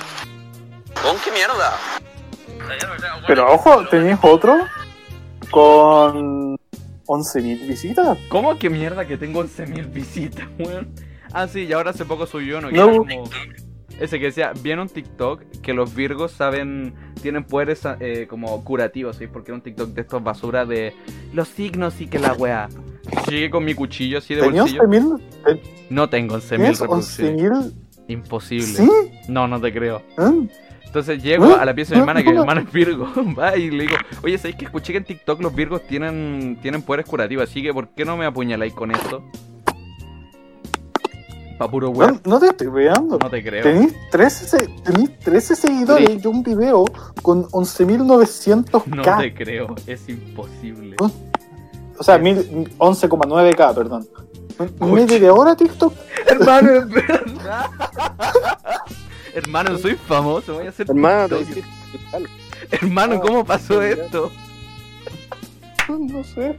¿con qué mierda?
Pero ojo, tenéis otro con 11.000 visitas.
¿Cómo que mierda que tengo 11.000 visitas, weón? Ah, sí, y ahora hace poco subió uno que
No.
era como... Ese que decía, viene un TikTok que los virgos saben, tienen poderes eh, como curativos, ¿sí? Porque era un TikTok de estos basura de los signos y que la weá. Llegué con mi cuchillo así de
Tenía
bolsillo.
11.000. eh,
No tengo 11.000
¿Tienes
reproducciones.
11.000?
Imposible.
¿Sí?
No, no te creo.
¿Eh?
Entonces llego
¿Eh?
a la pieza de mi hermana, que mi hermana es Virgo, va y le digo, oye, ¿sabéis que escuché que en TikTok los Virgos tienen, tienen poderes curativos? Así que, ¿por qué no me apuñaláis con esto? Pa' puro
No,
weón.
no te estoy veando.
No te creo.
Tenéis 13, se- tenéis 13 seguidores
Sí.
y un video con 11.900k.
No te creo, es imposible.
¿Eh? O sea, mil- 11,9k, perdón. ¿Medio de hora TikTok?
Hermano, es verdad. Hermano, soy famoso, voy a hacer
Hermano, te
TikTok. Hermano, ¿cómo pasó
Ya.
esto?
No sé.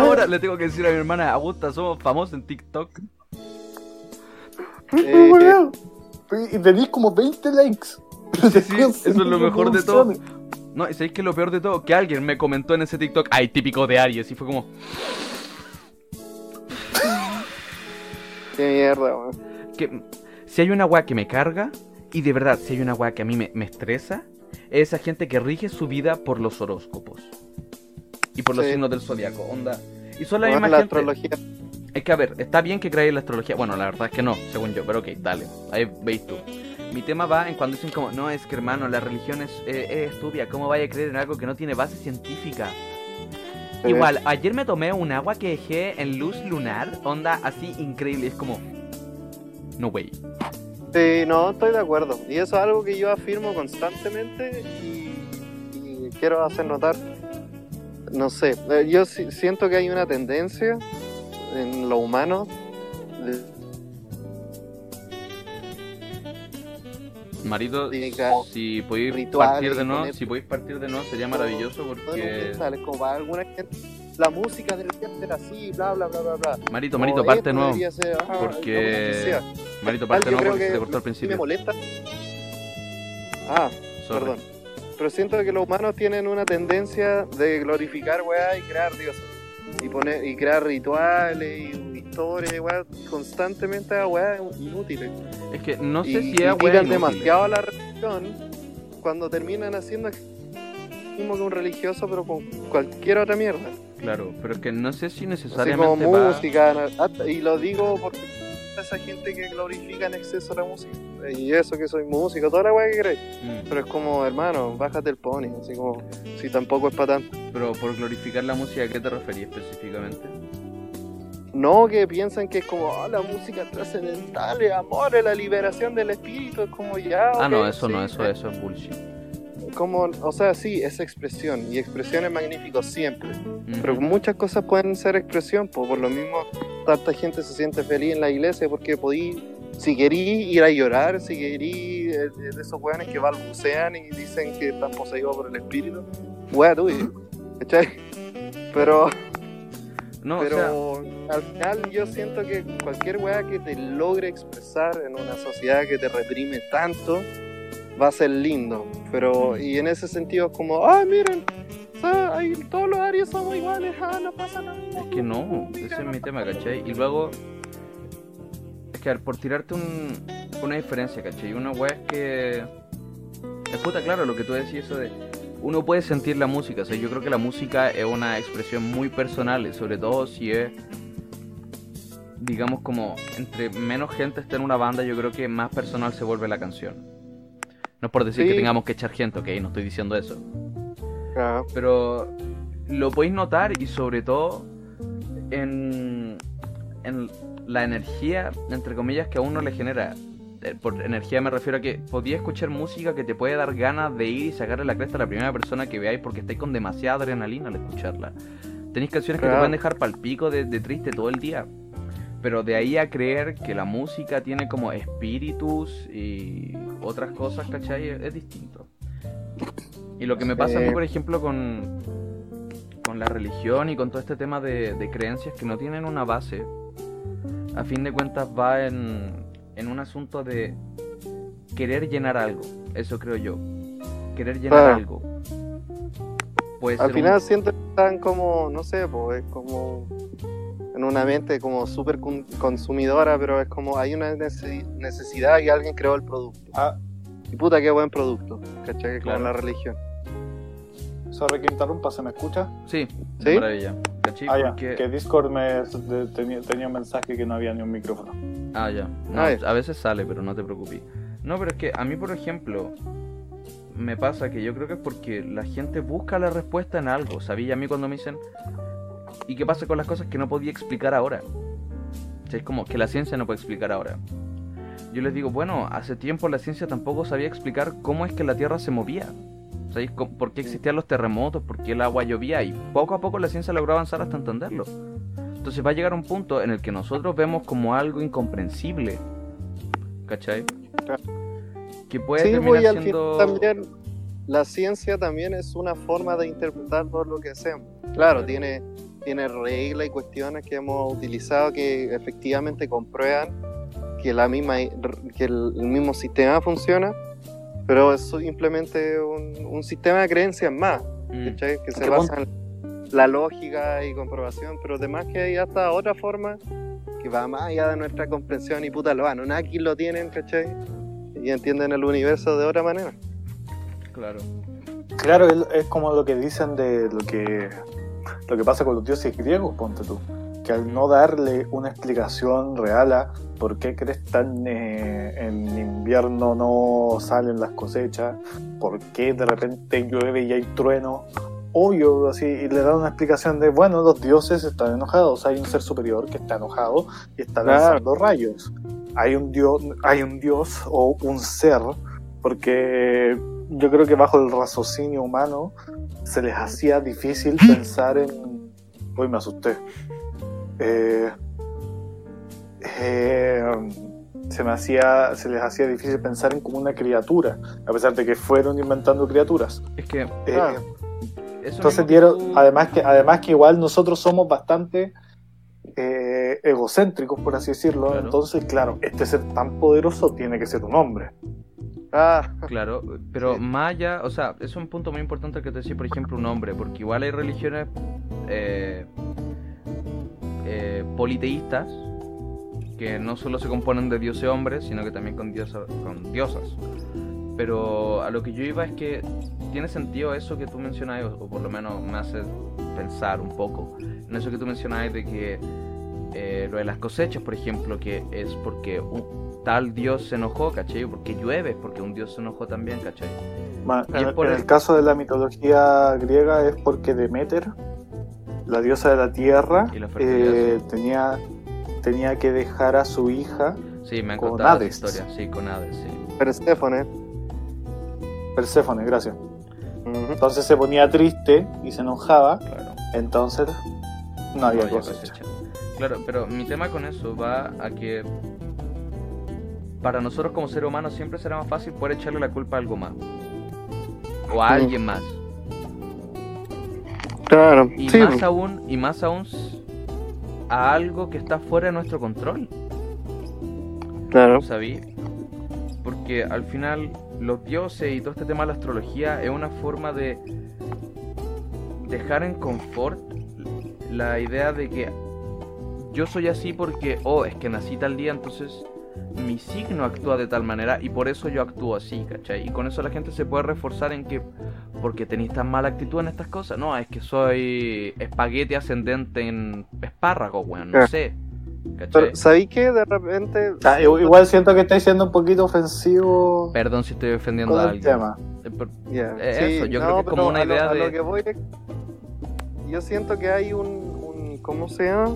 Ahora. Le tengo que decir a mi hermana, Augusta, somos famosos en TikTok.
Eh,
Weón. y tenéis como 20 likes.
Sí, sí, eso es lo mejor de todo. No, y sabéis que lo peor de todo, que alguien me comentó en ese TikTok, ay, típico de Aries, y fue como,
Qué mierda, weón.
que si hay una weá que me carga, y de verdad, si hay una weá que a mí me, me estresa, es esa gente que rige su vida por los horóscopos. Y por los
Sí.
signos del zodiaco, onda. Y son la misma
la
gente.
astrología.
Es que a ver, está bien que creáis en la astrología. Bueno, la verdad es que no, según yo, pero ok, dale. Ahí veis tú. Mi tema va en cuando dicen como, no, es que hermano, la religión es, eh, es estúpida. ¿Cómo vaya a creer en algo que no tiene base científica?
Sí.
Igual, ayer me tomé un agua que dejé en luz lunar, onda así increíble. Es como, no way.
Sí, no, estoy de acuerdo. Y eso es algo que yo afirmo constantemente y, y quiero hacer notar. No sé, eh, yo si- siento que hay una tendencia en lo humano.
Marito, si podéis
rituales
partir de nuevo, si podéis partir de nuevo sería maravilloso porque
es como para alguna gente. La música debería ser así, bla, bla, bla, bla, bla.
Marito,
O
Marito, parte nuevo.
ser, ah,
porque-. Marito, parte nuevo porque se te cortó al
sí me
principio.
molesta. Ah,
Sorry.
perdón. Pero siento que los humanos tienen una tendencia de glorificar weá y crear dioses. Y poner, y crear rituales y historias weá constantemente a weá inútiles.
Es que no sé
y
si es inútil.
demasiado a la religión cuando terminan haciendo mismo que un religioso pero con cualquier otra mierda.
Claro, pero es que no sé si
Así como
necesariamente va...
música, y lo digo porque esa gente que glorifica en exceso la música. Y eso que soy músico, toda la weá que crees.
Mm,
Pero es como, hermano, bájate el pony, así como, si tampoco es para tanto.
Pero por glorificar la música, ¿a qué te referís específicamente?
no que piensan que es como "Ah, la música trascendental, el amor, la liberación del espíritu, es como ya.
Ah, no, eso no, eso,
eh,
eso es bullshit.
Como, o sea, sí, es expresión, y expresión es magnífico siempre. Pero
Ujú.
muchas cosas pueden ser expresión, pues por lo mismo tanta gente se siente feliz en la iglesia porque podí, si querí ir a llorar, si querí eh, de esos weones que balbucean y dicen que están poseídos por el espíritu, wea tú. Pero,
No, o sea,
pero al final yo siento que cualquier wea que te logre expresar en una sociedad que te reprime tanto, va a ser lindo. Pero, y en ese sentido como, ah, miren, o sea, ahí todos los Aries somos iguales, ah, no pasa nada.
Es que no, ese es mi tema, ¿cachai? Y luego, es que por tirarte un, una diferencia, ¿cachai? Una weá es que. Es puta, claro, lo que tú decís, eso de. Uno puede sentir la música, o sea, yo creo que la música es una expresión muy personal, sobre todo si es. Digamos, como entre menos gente esté en una banda, yo creo que más personal se vuelve la canción. No es por decir que tengamos que echar gente, ok, no estoy diciendo eso.
Ah,
Pero lo podéis notar y sobre todo en, en la energía, entre comillas, que a uno le genera. Eh, Por energía me refiero a que podía escuchar música que te puede dar ganas de ir y sacarle la cresta a la primera persona que veáis porque estáis con demasiada adrenalina al escucharla. Tenéis canciones que te
Claro.
pueden dejar pal pico de, de triste todo el día. Pero de ahí a creer que la música tiene como espíritus y otras cosas, ¿cachai? Es, es distinto. Y lo que me pasa a mí, por ejemplo, con, con la religión y con todo este tema de, de creencias que no tienen una base, a fin de cuentas va en, en un asunto de querer llenar algo. Eso creo yo. Querer llenar
Ah.
algo. Puede
Al final
un-
siento que están como, no sé, pues es como en una mente como súper con- consumidora, pero es como hay una necesi- necesidad y alguien creó el producto.
Ah,
Y puta, qué buen producto, ¿cachai?
Claro.
Con la religión.
sorry que interrumpa, ¿se me escucha?
Sí,
¿Sí?
maravilla. ¿Cachai?
ah, ya, que Discord me de- tenía, tenía un mensaje que no había ni un micrófono.
Ah, ya. No,
Ah, ya.
a veces sale, pero no te preocupes. No, pero es que a mí, por ejemplo, me pasa que yo creo que es porque la gente busca la respuesta en algo. ¿Sabía? A mí cuando me dicen, ¿y qué pasa con las cosas que no podía explicar ahora? O sea, es como que la ciencia no puede explicar ahora. Yo les digo, bueno, hace tiempo la ciencia tampoco sabía explicar cómo es que la Tierra se movía. ¿Sabéis por qué existían los terremotos? ¿Por qué el agua llovía? Y poco a poco la ciencia logró avanzar hasta entenderlo. Entonces va a llegar un punto en el que nosotros vemos como algo incomprensible. ¿Cachai? Que puede
Sí,
terminar
pues, y al
siendo...
final también la ciencia también es una forma de interpretar todo lo que hacemos. Claro, tiene, tiene reglas y cuestiones que hemos utilizado que efectivamente comprueban que, la misma, que el, mismo sistema funciona, pero es simplemente un, un sistema de creencias más,
Mm,
que se basa en la lógica y comprobación, pero además que hay hasta otra forma que va más allá de nuestra comprensión y puta lo van, aquí lo tienen, ¿cachai? Y entienden el universo de otra manera.
claro.
Claro, es como lo que dicen de lo que lo que pasa con los dioses griegos, ponte tú. Que al no darle una explicación real a por qué crees tan eh, en invierno no salen las cosechas, por qué de repente llueve y hay trueno, obvio, así, y le dan una explicación de, bueno, los dioses están enojados, hay un ser superior que está enojado y está
Claro.
lanzando rayos. Hay un dios, hay un dios o un ser, porque yo creo que bajo el raciocinio humano se les hacía difícil pensar en. Uy, me asusté. Eh, eh, se me hacía, se les hacía difícil pensar en como una criatura, a pesar de que fueron inventando criaturas.
Es que...
Eh, entonces dieron,
tú-
además que, además que igual nosotros somos bastante eh, egocéntricos, por así decirlo.
Claro.
Entonces, claro, este ser tan poderoso tiene que ser un hombre.
Ah,
Claro, pero
Sí.
allá, o sea, es un punto muy importante que te decía, por ejemplo, un hombre, porque igual hay religiones eh, eh, politeístas que no solo se componen de dioses hombres, sino que también con, diosa- con diosas. Pero a lo que yo iba es que tiene sentido eso que tú mencionas, o, o por lo menos me hace pensar un poco en eso que tú mencionabas de que eh, lo de las cosechas, por ejemplo, que es porque un tal dios se enojó, ¿cachai? Porque llueve, porque un dios se enojó también, ¿cachai? Y
En,
por
en
el-
el caso de la mitología griega es porque Demeter la diosa de la tierra,
la
eh, tenía, tenía que dejar a su hija,
Sí, me han
con Hades.
historia. Sí, con Hades, sí.
Perséfone.
Perséfone, gracias. Entonces se ponía triste y se enojaba,
Claro.
entonces no había
No había
cosecha.
cosecha. Claro, pero mi tema con eso va a que para nosotros como seres humanos siempre será más fácil poder echarle la culpa a algo más. O a alguien más.
Claro,
Y
sí.
más aún, y más aún a algo que está fuera de nuestro control.
Claro.
¿Sabí? Porque al final los dioses y todo este tema de la astrología es una forma de dejar en confort la idea de que yo soy así porque, oh, es que nací tal día, entonces mi signo actúa de tal manera y por eso yo actúo así, ¿cachai? Y con eso la gente se puede reforzar en que, porque tenéis tan mala actitud en estas cosas, no, es que soy espagueti ascendente en espárrago, weón, no sé, ¿cachai?
Pero, ¿sabí qué? De repente.
Ah, i- igual siento que estáis siendo un poquito ofensivo
Perdón si estoy ofendiendo
con
a alguien.
tema.
Eh, Eh,
sí,
eso, yo
no,
creo que es como una idea
lo
de-
que voy es- Yo siento que hay un. un ¿Cómo se llama?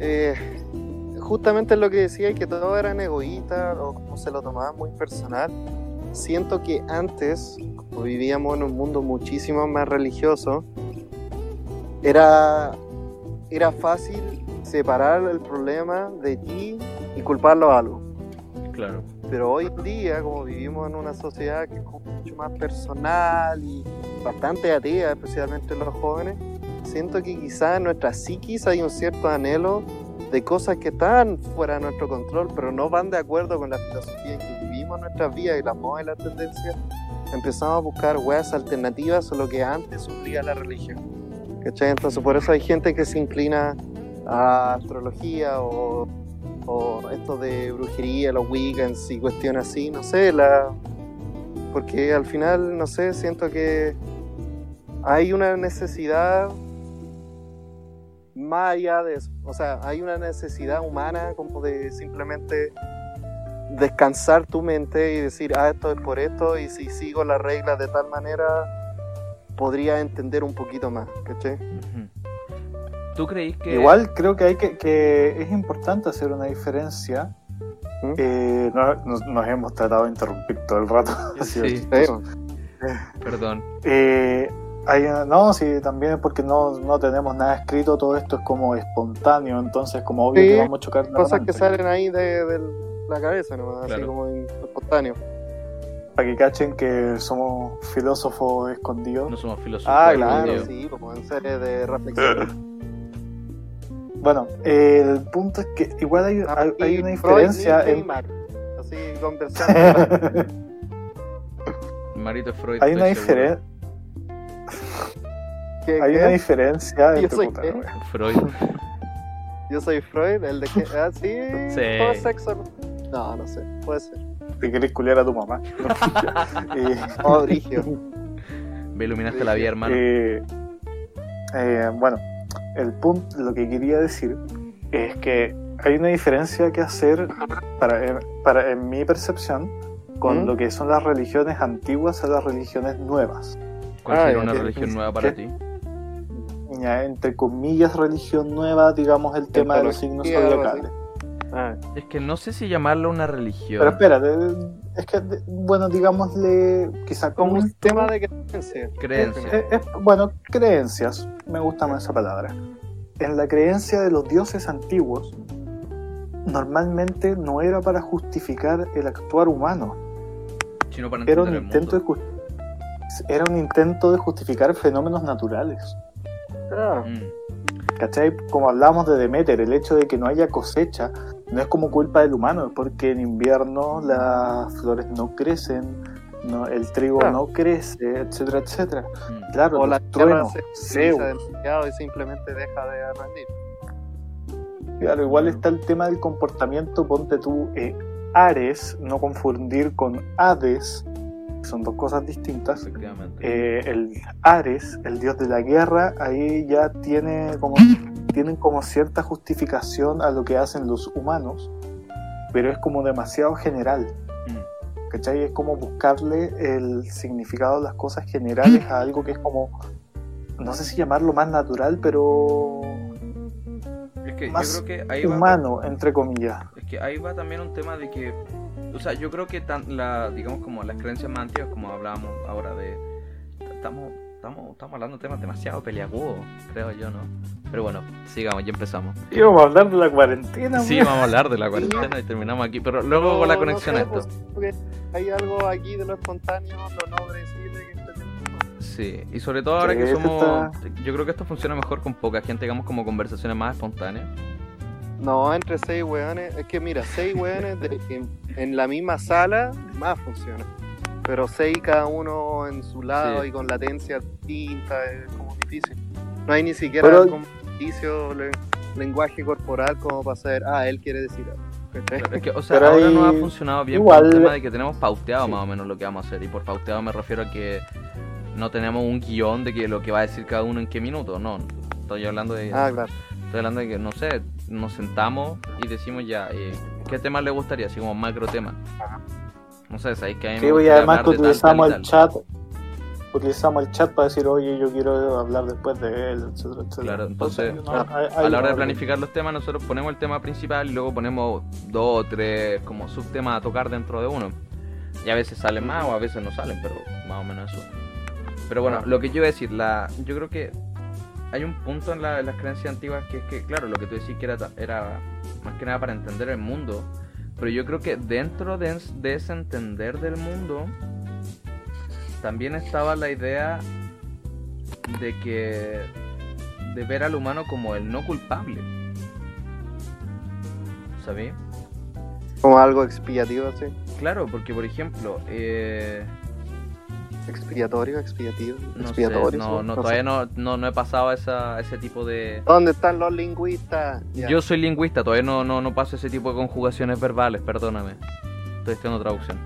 Eh, justamente lo que decía, que todos eran egoístas o como se lo tomaban muy personal. Siento que antes, como vivíamos en un mundo muchísimo más religioso, era, era fácil separar el problema de ti y culparlo a algo.
Claro.
Pero hoy en día, como vivimos en una sociedad que es mucho más personal y bastante atea, especialmente los jóvenes, siento que quizás en nuestra psiquis hay un cierto anhelo de cosas que están fuera de nuestro control, pero no van de acuerdo con la filosofía en que vivimos nuestras vidas y las modas y las tendencias. Empezamos a buscar weas alternativas a lo que antes suplía la religión. ¿Cachai? Entonces, por eso hay gente que se inclina a astrología o o esto de brujería, los weekends y cuestiones así, no sé, la porque al final, no sé, siento que hay una necesidad más allá de eso, o sea, hay una necesidad humana como de simplemente descansar tu mente y decir, ah, esto es por esto, y si sigo las reglas de tal manera, podría entender un poquito más.
Ujú. ¿Tú creís que...
Igual creo que hay que, que es importante hacer una diferencia.
¿Mm?
Eh, no- nos, nos hemos tratado de interrumpir todo el rato.
Sí.
chistoso.
Perdón.
Eh, hay, no, sí, también es porque no, no tenemos nada escrito, todo esto es como espontáneo, entonces como obvio
Sí,
que vamos a chocar
Cosas que salen ahí de, de la cabeza, ¿no? Así
Claro.
como en espontáneo.
Para que cachen que somos filósofos escondidos.
No somos filósofos.
Ah, claro, sí, como en serie de reflexión.
Bueno, eh, el punto es que igual hay, hay, hay
Y
una diferencia en...
Marx, Así conversando.
Marito Freud.
hay una diferencia
¿Qué-
hay
qué?
una diferencia
Yo
entre
soy
puta.
Freud.
Yo soy Freud, el de que. Ah, sí,
Sí.
todo sexo. No, no sé, puede ser.
te querés culiar a tu mamá. Eh,
Oh, Brigio.
Me iluminaste la vida, hermano.
Eh, eh, bueno, el punto, lo que quería decir es que hay una diferencia que hacer para, para en mi percepción con
¿Mm?
lo que son las religiones antiguas a las religiones nuevas.
¿Cuál
ah,
sería una
¿qué-
religión nueva para
qué?
ti?
Ya, entre comillas, religión nueva, digamos, el tema de los signos zodiacales.
Ah,
Es que no sé si llamarlo una religión.
Pero espérate, es que, de- bueno, digámosle, quizá
como un tema de creencia.
Creencia.
Eh, eh, bueno, creencias, me gusta más esa palabra. En la creencia de los dioses antiguos, normalmente no era para justificar el actuar humano,
Sino para
era un,
entender el
intento de,
mundo.
jus- era un intento de justificar fenómenos naturales.
Claro.
Mm,
¿Cachai? Como hablamos de Demeter, el hecho de que no haya cosecha no es como culpa del humano, es porque en invierno las flores no crecen, no, el trigo
Claro.
no crece, etcétera, etcétera.
mm.
Claro,
O la tierra se demasiado y simplemente deja de rendir.
Claro, igual está el tema del comportamiento, ponte tú, eh, Ares, no confundir con Hades, son dos cosas distintas.
Efectivamente.
Eh, el Ares, el dios de la guerra, ahí ya tiene como, tienen como cierta justificación a lo que hacen los humanos, pero es como demasiado general.
Mm.
¿Cachai? Es como buscarle el significado de las cosas generales a algo que es como no sé si llamarlo más natural, pero
Es que
más
yo creo que ahí va,
humano, entre comillas.
Que ahí va también un tema de que, o sea, yo creo que tan, la, digamos como las creencias más antiguas, como hablábamos ahora de, estamos, estamos, estamos hablando de temas demasiado peliagudos, creo yo, ¿no? Pero bueno, sigamos, ya empezamos.
Íbamos a hablar de la cuarentena,
Sí,
weón.
vamos a hablar de la cuarentena y terminamos aquí, pero luego
No,
con la
no
conexión
sé,
a esto.
pues, porque hay algo aquí de lo espontáneo, lo no predecible que está.
Sí, y sobre todo ahora que somos, yo creo que esto funciona mejor con poca gente, digamos como conversaciones más espontáneas.
No, entre seis weones, es que mira, seis weones de- en, en la misma sala, más funciona. Pero seis cada uno en su lado
Sí.
y con latencia distinta, es como difícil. No hay ni siquiera
Pero-
como indicio, le- lenguaje corporal como para saber, ah, él quiere decir algo.
es que, o sea,
Pero
ahora no ha funcionado bien
igual-
por el tema de que tenemos pauteado
Sí.
más o menos lo que vamos a hacer. Y por pauteado me refiero a que no tenemos un guion de que lo que va a decir cada uno en qué minuto. No, estoy hablando de,
Ah, claro.
estoy hablando de que, no sé, nos sentamos y decimos ya, eh, ¿qué tema le gustaría? Así como macro tema. No sé, sabéis que a mí me
Sí, y además que utilizamos el chat, utilizamos el chat para decir, oye, yo quiero hablar después de él, etcétera, etcétera.
Claro, entonces,
no, hay- hay
A la hora de planificar los temas, nosotros ponemos el tema principal y luego ponemos dos o tres como subtemas a tocar dentro de uno. Y a veces salen más o a veces no salen, pero más o menos eso. Pero bueno, lo que yo iba a decir, la, yo creo que hay un punto en, la- en las creencias antiguas que es que, claro, lo que tú decís que era, era más que nada para entender el mundo. Pero yo creo que dentro de, es- de ese entender del mundo también estaba la idea de que de ver al humano como el no culpable. ¿Sabí?
Como algo expiativo, así.
Claro, porque por ejemplo, eh,
Expiatorio, expiativo.
no, sé,
expiatorio.
no,
sí,
no,
sé.
todavía no, no, no he pasado a esa, ese tipo de...
¿Dónde están los lingüistas?
Yo soy lingüista, todavía no, no, no paso ese tipo de conjugaciones verbales, perdóname. Estoy estudiando traducción.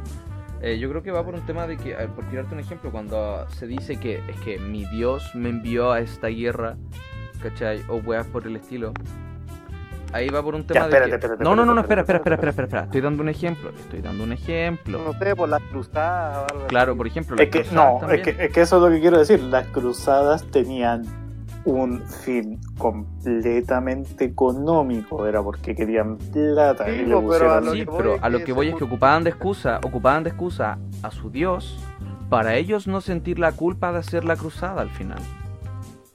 Eh, yo creo que va por un tema de que, por tirarte un ejemplo, cuando se dice que es que mi Dios me envió a esta guerra, ¿cachai? O weas por el estilo. Ahí va por un tema
espérate,
de que...
espérate,
no, no, no, no,
espérate,
espera, espera, espera,
espérate,
espera, espera, espera. Estoy dando un ejemplo, estoy dando un ejemplo.
No sé, por las cruzadas
Claro, por ejemplo,
Es
las
que,
cruzadas
no, es
también.
que, es que eso es lo que quiero decir. Las cruzadas tenían un fin completamente económico, era porque querían plata
Sí,
y le
pero a
pusieron-
lo
Sí,
que voy
pero
es
a lo
que
que voy es que ocupaban de excusa, ocupaban de excusa a su Dios para ellos no sentir la culpa de hacer la cruzada al final.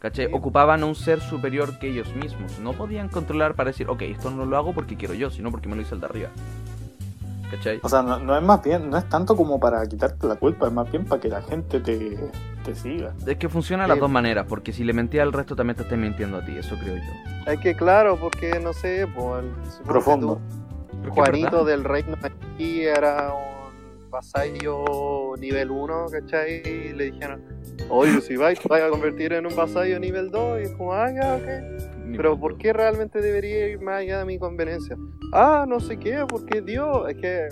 ¿Cachai?
Sí.
Ocupaban a un ser superior que ellos mismos. No podían controlar para decir, ok, esto no lo hago porque quiero yo, sino porque me lo hizo el de arriba. ¿Cachai?
O sea, no, no es más bien, no es tanto como para quitarte la culpa, es más bien para que la gente te, te siga.
Es que funciona de las dos maneras, porque si le mentía al resto también te estás mintiendo a ti, eso creo yo.
Es que claro, porque no sé, pues, el-
Profundo.
tú, Juanito del Reino aquí era un vasallo nivel 1, ¿cachai? Y le dijeron, oye, si vais, vais a convertir en un vasallo nivel 2. Y es como, ah, ya, ok. Pero. ¿por qué realmente debería ir más allá de mi conveniencia? Ah, no sé qué, porque Dios, es que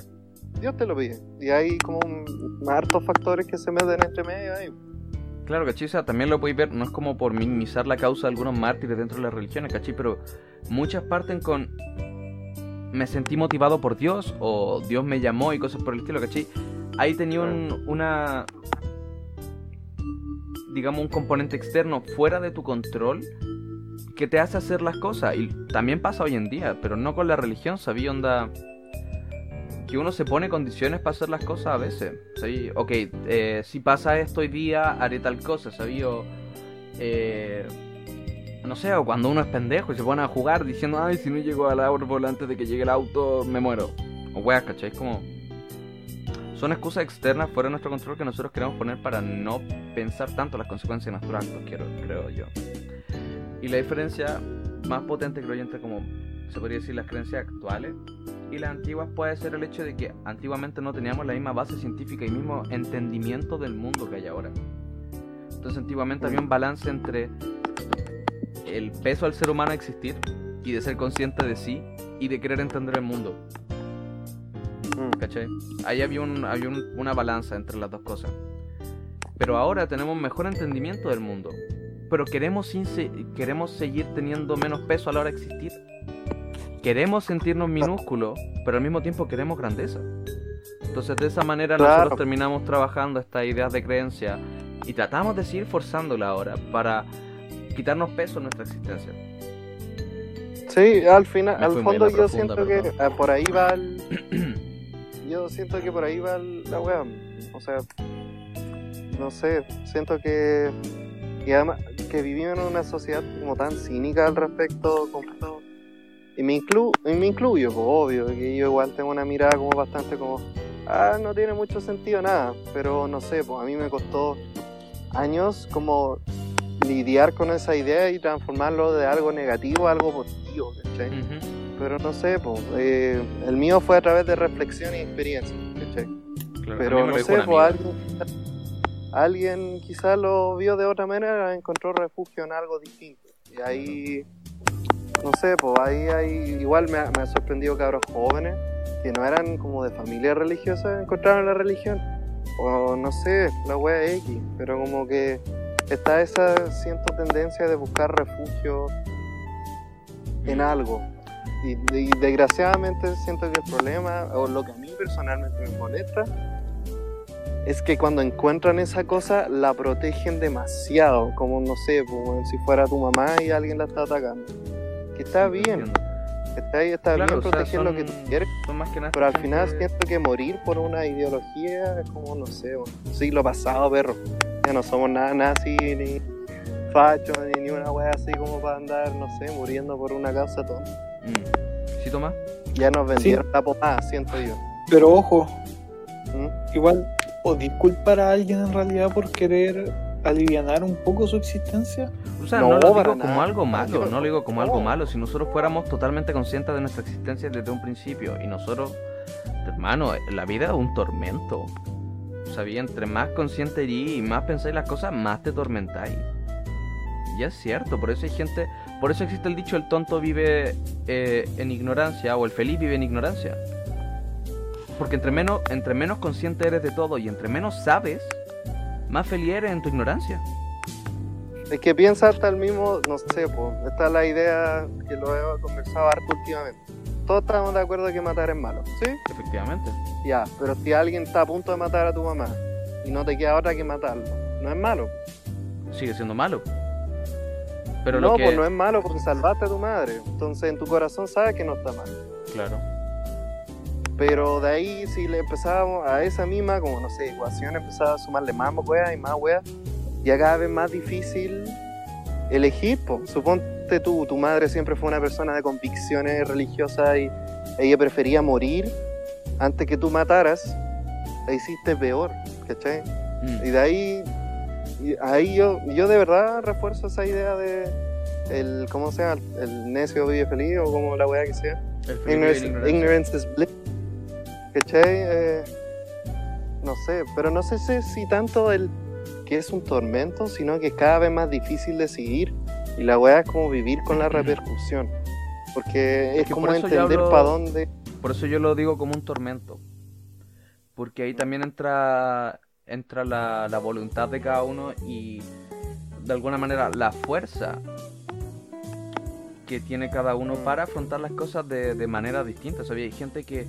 Dios te lo pide. Y hay como un- hartos factores que se meten entre medio ahí.
Claro, ¿cachai? O sea, también lo podéis ver, no es como por minimizar la causa de algunos mártires dentro de las religiones, ¿cachai? Pero muchas parten con me sentí motivado por Dios o Dios me llamó y cosas por el estilo, ¿cachai? Ahí tenía un, una, digamos, un componente externo fuera de tu control que te hace hacer las cosas. Y también pasa hoy en día, pero no con la religión, ¿sabía? Onda que uno se pone condiciones para hacer las cosas a veces. ¿sabí? Ok, eh, si pasa esto hoy día, haré tal cosa, ¿sabí? O, eh, no sé, o cuando uno es pendejo y se pone a jugar diciendo, ay, si no llego al árbol antes de que llegue el auto, me muero. O weas, ¿cachai? Como... Son excusas externas fuera de nuestro control que nosotros queremos poner para no pensar tanto las consecuencias de nuestros actos, quiero, creo yo. Y la diferencia más potente, creo yo, entre como se podría decir las creencias actuales y las antiguas puede ser el hecho de que antiguamente no teníamos la misma base científica y mismo entendimiento del mundo que hay ahora. Entonces antiguamente había un balance entre el peso al ser humano a existir y de ser consciente de sí y de querer entender el mundo.
Mm.
¿Cachai? Ahí había, un, había un- una balanza entre las dos cosas. Pero ahora tenemos mejor entendimiento del mundo. Pero queremos, queremos seguir teniendo menos peso a la hora de existir. Queremos sentirnos minúsculos, pero al mismo tiempo queremos grandeza. Entonces de esa manera
Claro.
nosotros terminamos trabajando estas ideas de creencia Y tratamos de seguir forzándola ahora para quitarnos peso en nuestra existencia.
Sí, al final,
Me
al fondo yo
profunda,
siento que
perdón.
ah, por ahí va el... yo siento que por ahí va el- la weá. O sea, no sé, siento que... Y además que vivimos en una sociedad como tan cínica al respecto. Como, y me, inclu, y me incluyo, pues, obvio, que yo igual tengo una mirada como bastante como... Ah, no tiene mucho sentido nada, pero no sé, pues a mí me costó años como lidiar con esa idea y transformarlo de algo negativo a algo positivo, ¿cachai?
Ujú.
Pero no sé, pues, eh, el mío fue a través de reflexión y experiencia, ¿cachai?
Claro,
Pero no sé, pues alguien, alguien quizás lo vio de otra manera, encontró refugio en algo distinto. Y ahí, no sé, pues ahí, ahí igual me ha, me ha sorprendido cabros jóvenes que no eran como de familia religiosa, encontraron la religión. O no sé, la wea X, pero como que está esa, siento, tendencia de buscar refugio en algo. Y, y desgraciadamente siento que el problema, o lo que a mí personalmente me molesta, es que cuando encuentran esa cosa la protegen demasiado, como no sé, como si fuera tu mamá y alguien la está atacando. Que está bien,
Entiendo.
está, ahí, está
Claro,
bien
o sea,
proteger lo que tú
son-
quieres,
Son más que nada
pero al final siento que morir por una ideología es como, no sé, bueno, siglo pasado, perro. Ya no somos nada nazi ni fachos ni, ni una wea así como para andar, no sé, muriendo por una causa tonta.
Mm. ¿Sí, Tomás?
Ya nos vendieron la pomada, siento yo.
Pero ojo,
¿Mm?
igual, o disculpar a alguien en realidad por querer alivianar un poco su existencia.
O sea,
No,
no, lo digo como
nada.
algo malo,
No.
no lo digo como algo malo. Si nosotros fuéramos totalmente conscientes de nuestra existencia desde un principio y nosotros, hermano, la vida es un tormento. ¿Sabía? Entre más consciente eres y más pensáis las cosas, más te tormentáis. Y es cierto, por eso hay gente, por eso existe el dicho el tonto vive eh, en ignorancia o el feliz vive en ignorancia. Porque entre menos, entre menos consciente eres de todo y entre menos sabes, más feliz eres en tu ignorancia.
Es que piensa hasta el mismo, no sé, esta es la idea que lo he conversado harto últimamente. Todos estamos de acuerdo que matar es malo, ¿sí?
Efectivamente.
Ya, pero si alguien está a punto de matar a tu mamá y no te queda otra que matarlo, no es malo.
sigue siendo malo. Pero
no,
lo que...
pues no es malo porque salvaste a tu madre. Entonces en tu corazón sabes que no está mal.
Claro.
Pero de ahí si le empezábamos a esa misma, como no sé, ecuación, empezaba a sumarle más weas y más weas, ya cada vez más difícil elegir. po. Suponte tú, tu madre siempre fue una persona de convicciones religiosas y ella prefería morir antes que tú mataras, la hiciste peor, ¿cachai?
Mm.
Y de ahí, y ahí yo, yo de verdad refuerzo esa idea de el, ¿cómo se llama? El necio vive feliz o como la wea que sea. Ignorance, ignorance is bliss. ¿Cachai? Eh, no sé, pero no sé si, si tanto el que es un tormento, sino que es cada vez más difícil de seguir. Y la weá es como vivir con la repercusión. Porque es,
que
como
por
entender para dónde.
Por eso yo lo digo como un tormento. Porque ahí también entra entra la, la voluntad de cada uno y de alguna manera la fuerza que tiene cada uno para afrontar las cosas de, de manera distinta. ¿sabía? Hay gente que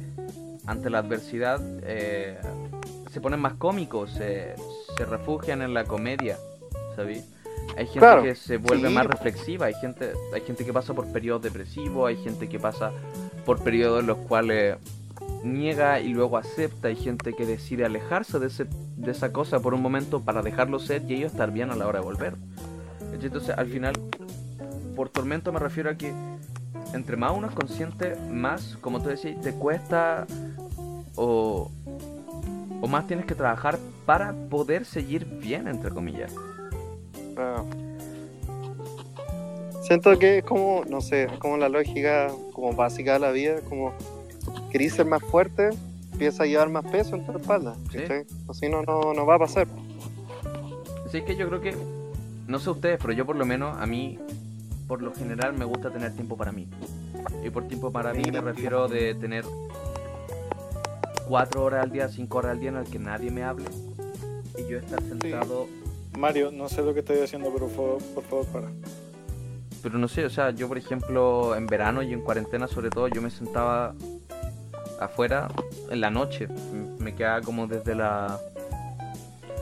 ante la adversidad eh, se ponen más cómicos, se, se refugian en la comedia, ¿sabí? Hay gente
Claro,
que se vuelve
sí.
más reflexiva, hay gente, hay gente que pasa por periodos depresivos, hay gente que pasa por periodos en los cuales niega y luego acepta, hay gente que decide alejarse de, ese, de esa cosa por un momento para dejarlo ser y ellos estar bien a la hora de volver. Entonces, al final, por tormento me refiero a que entre más uno es consciente, más, como tú decías, te cuesta o, o más tienes que trabajar para poder seguir bien, entre comillas.
Siento que es como, no sé, es como la lógica como básica de la vida, como querís ser más fuerte, empieza a llevar más peso en tu espalda. Así no, no, no va a pasar.
Así que yo creo que, no sé ustedes, pero yo por lo menos, a mí, por lo general, me gusta tener tiempo para mí. Y por tiempo para mí me refiero de tener cuatro horas al día, cinco horas al día en el que nadie me hable. Y yo estar sentado,
Mario, no sé lo que estoy haciendo, pero por favor, por favor, para.
pero no sé, o sea, yo por ejemplo, en verano y en cuarentena sobre todo, yo me sentaba afuera en la noche. Me quedaba como desde la...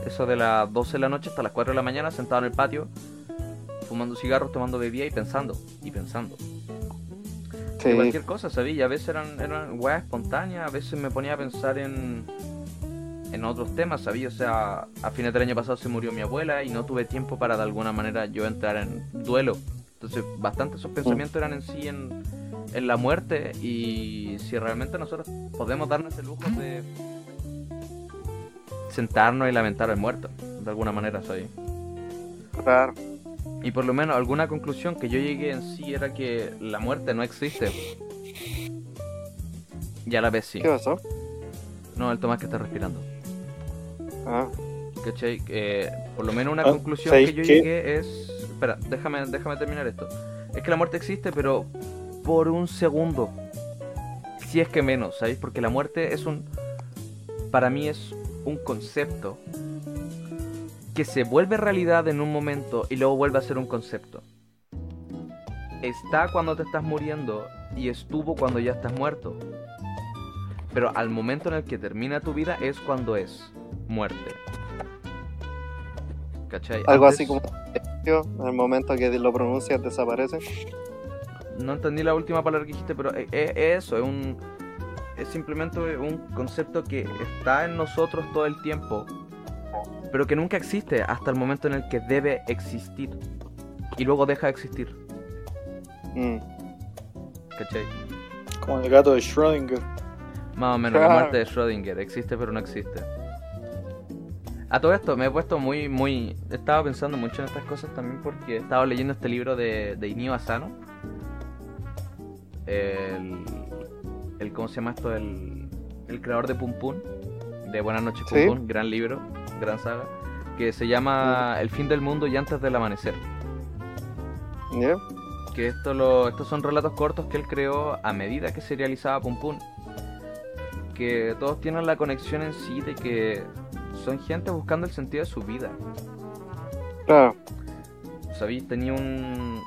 eso de las 12 de la noche hasta las 4 de la mañana, sentado en el patio, fumando cigarros, tomando bebida y pensando, y pensando.
Sí.
De cualquier cosa, ¿sabes? Y a veces eran, eran weas espontáneas, a veces me ponía a pensar en, en otros temas, ¿sabes? O sea, a fines del año pasado se murió mi abuela y no tuve tiempo para de alguna manera yo entrar en duelo. Entonces, bastante esos pensamientos eran en sí en, en la muerte y si realmente nosotros podemos darnos el lujo de sentarnos y lamentar al muerto, de alguna manera, ¿sabes?
Claro.
Y por lo menos alguna conclusión que yo llegué en sí era que la muerte no existe. Y a la vez sí.
¿Qué pasó?
No, el Tomás que está respirando.
Ah,
¿Cachai? Eh, por lo menos una
Ah,
conclusión
¿sabéis
que yo
qué?
llegué es... Espera, déjame, déjame terminar esto. Es que la muerte existe, pero por un segundo. Si es que menos, ¿sabéis? Porque la muerte es un... Para mí es un concepto que se vuelve realidad en un momento y luego vuelve a ser un concepto. Está cuando te estás muriendo y estuvo cuando ya estás muerto. Pero al momento en el que termina tu vida es cuando es muerte. ¿Cachai?
algo
Antes-
así como en el momento que lo pronuncias desaparece.
No entendí la última palabra que dijiste, pero es, es eso, es un... Es simplemente un concepto que está en nosotros todo el tiempo, pero que nunca existe hasta el momento en el que debe existir. Y luego deja de existir,
Mm.
¿cachai?
Como el gato de Schrödinger.
Más o menos, la muerte de Schrödinger existe pero no existe. A todo esto me he puesto muy, muy... Estaba pensando mucho en estas cosas también porque estaba leyendo este libro de, de Inio Asano. El, el... ¿Cómo se llama esto? El, el creador de Pum Pum. De Buenas noches Pum
Sí.
Pum. Gran libro, gran saga. Que se llama El fin del mundo y antes del amanecer.
¿Ya?
que esto lo, estos son relatos cortos que él creó a medida que se realizaba Pum Pum. Que todos tienen la conexión en sí de que son gente buscando el sentido de su vida.
Claro.
¿Sabéis? Tenía un,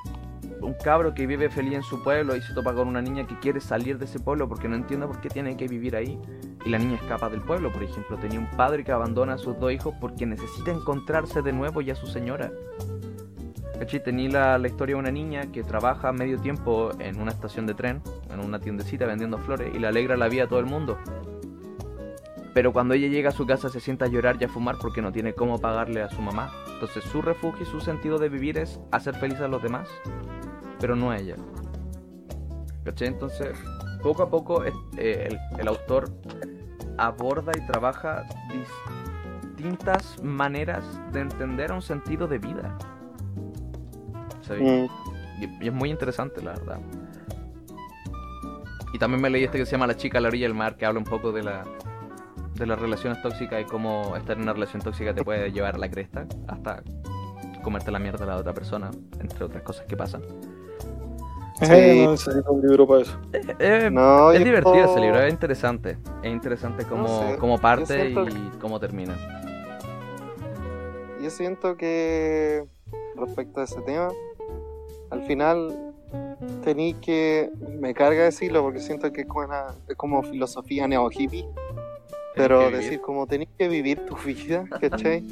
un cabro que vive feliz en su pueblo y se topa con una niña que quiere salir de ese pueblo porque no entiende por qué tiene que vivir ahí. Y la niña escapa del pueblo, por ejemplo. Tenía un padre que abandona a sus dos hijos porque necesita encontrarse de nuevo y a su señora. ¿Cachai? Tenía la, la historia de una niña que trabaja medio tiempo en una estación de tren, en una tiendecita vendiendo flores y le alegra la vida a todo el mundo. Pero cuando ella llega a su casa se sienta a llorar y a fumar porque no tiene cómo pagarle a su mamá. Entonces su refugio y su sentido de vivir es hacer feliz a los demás, pero no a ella. ¿Cachai? Entonces, poco a poco eh, el, el autor aborda y trabaja distintas maneras de entender un sentido de vida. ¿Sabes?
Mm.
Y, y es muy interesante, la verdad. Y también me leí este que se llama La chica a la orilla del mar, que habla un poco de la de las relaciones tóxicas y cómo estar en una relación tóxica te puede llevar a la cresta, hasta comerte la mierda a la otra persona, entre otras cosas que pasan.
Sí.
No un libro para eso.
Eh, eh,
No,
es divertido ese libro, es interesante. Es interesante cómo,
No sé,
cómo parte y cómo termina.
Yo siento que respecto a ese tema, al final tenéis que, me carga decirlo porque siento que es como, una- es como filosofía neo hippie, pero decir como tenéis que vivir tu vida, ¿cachai?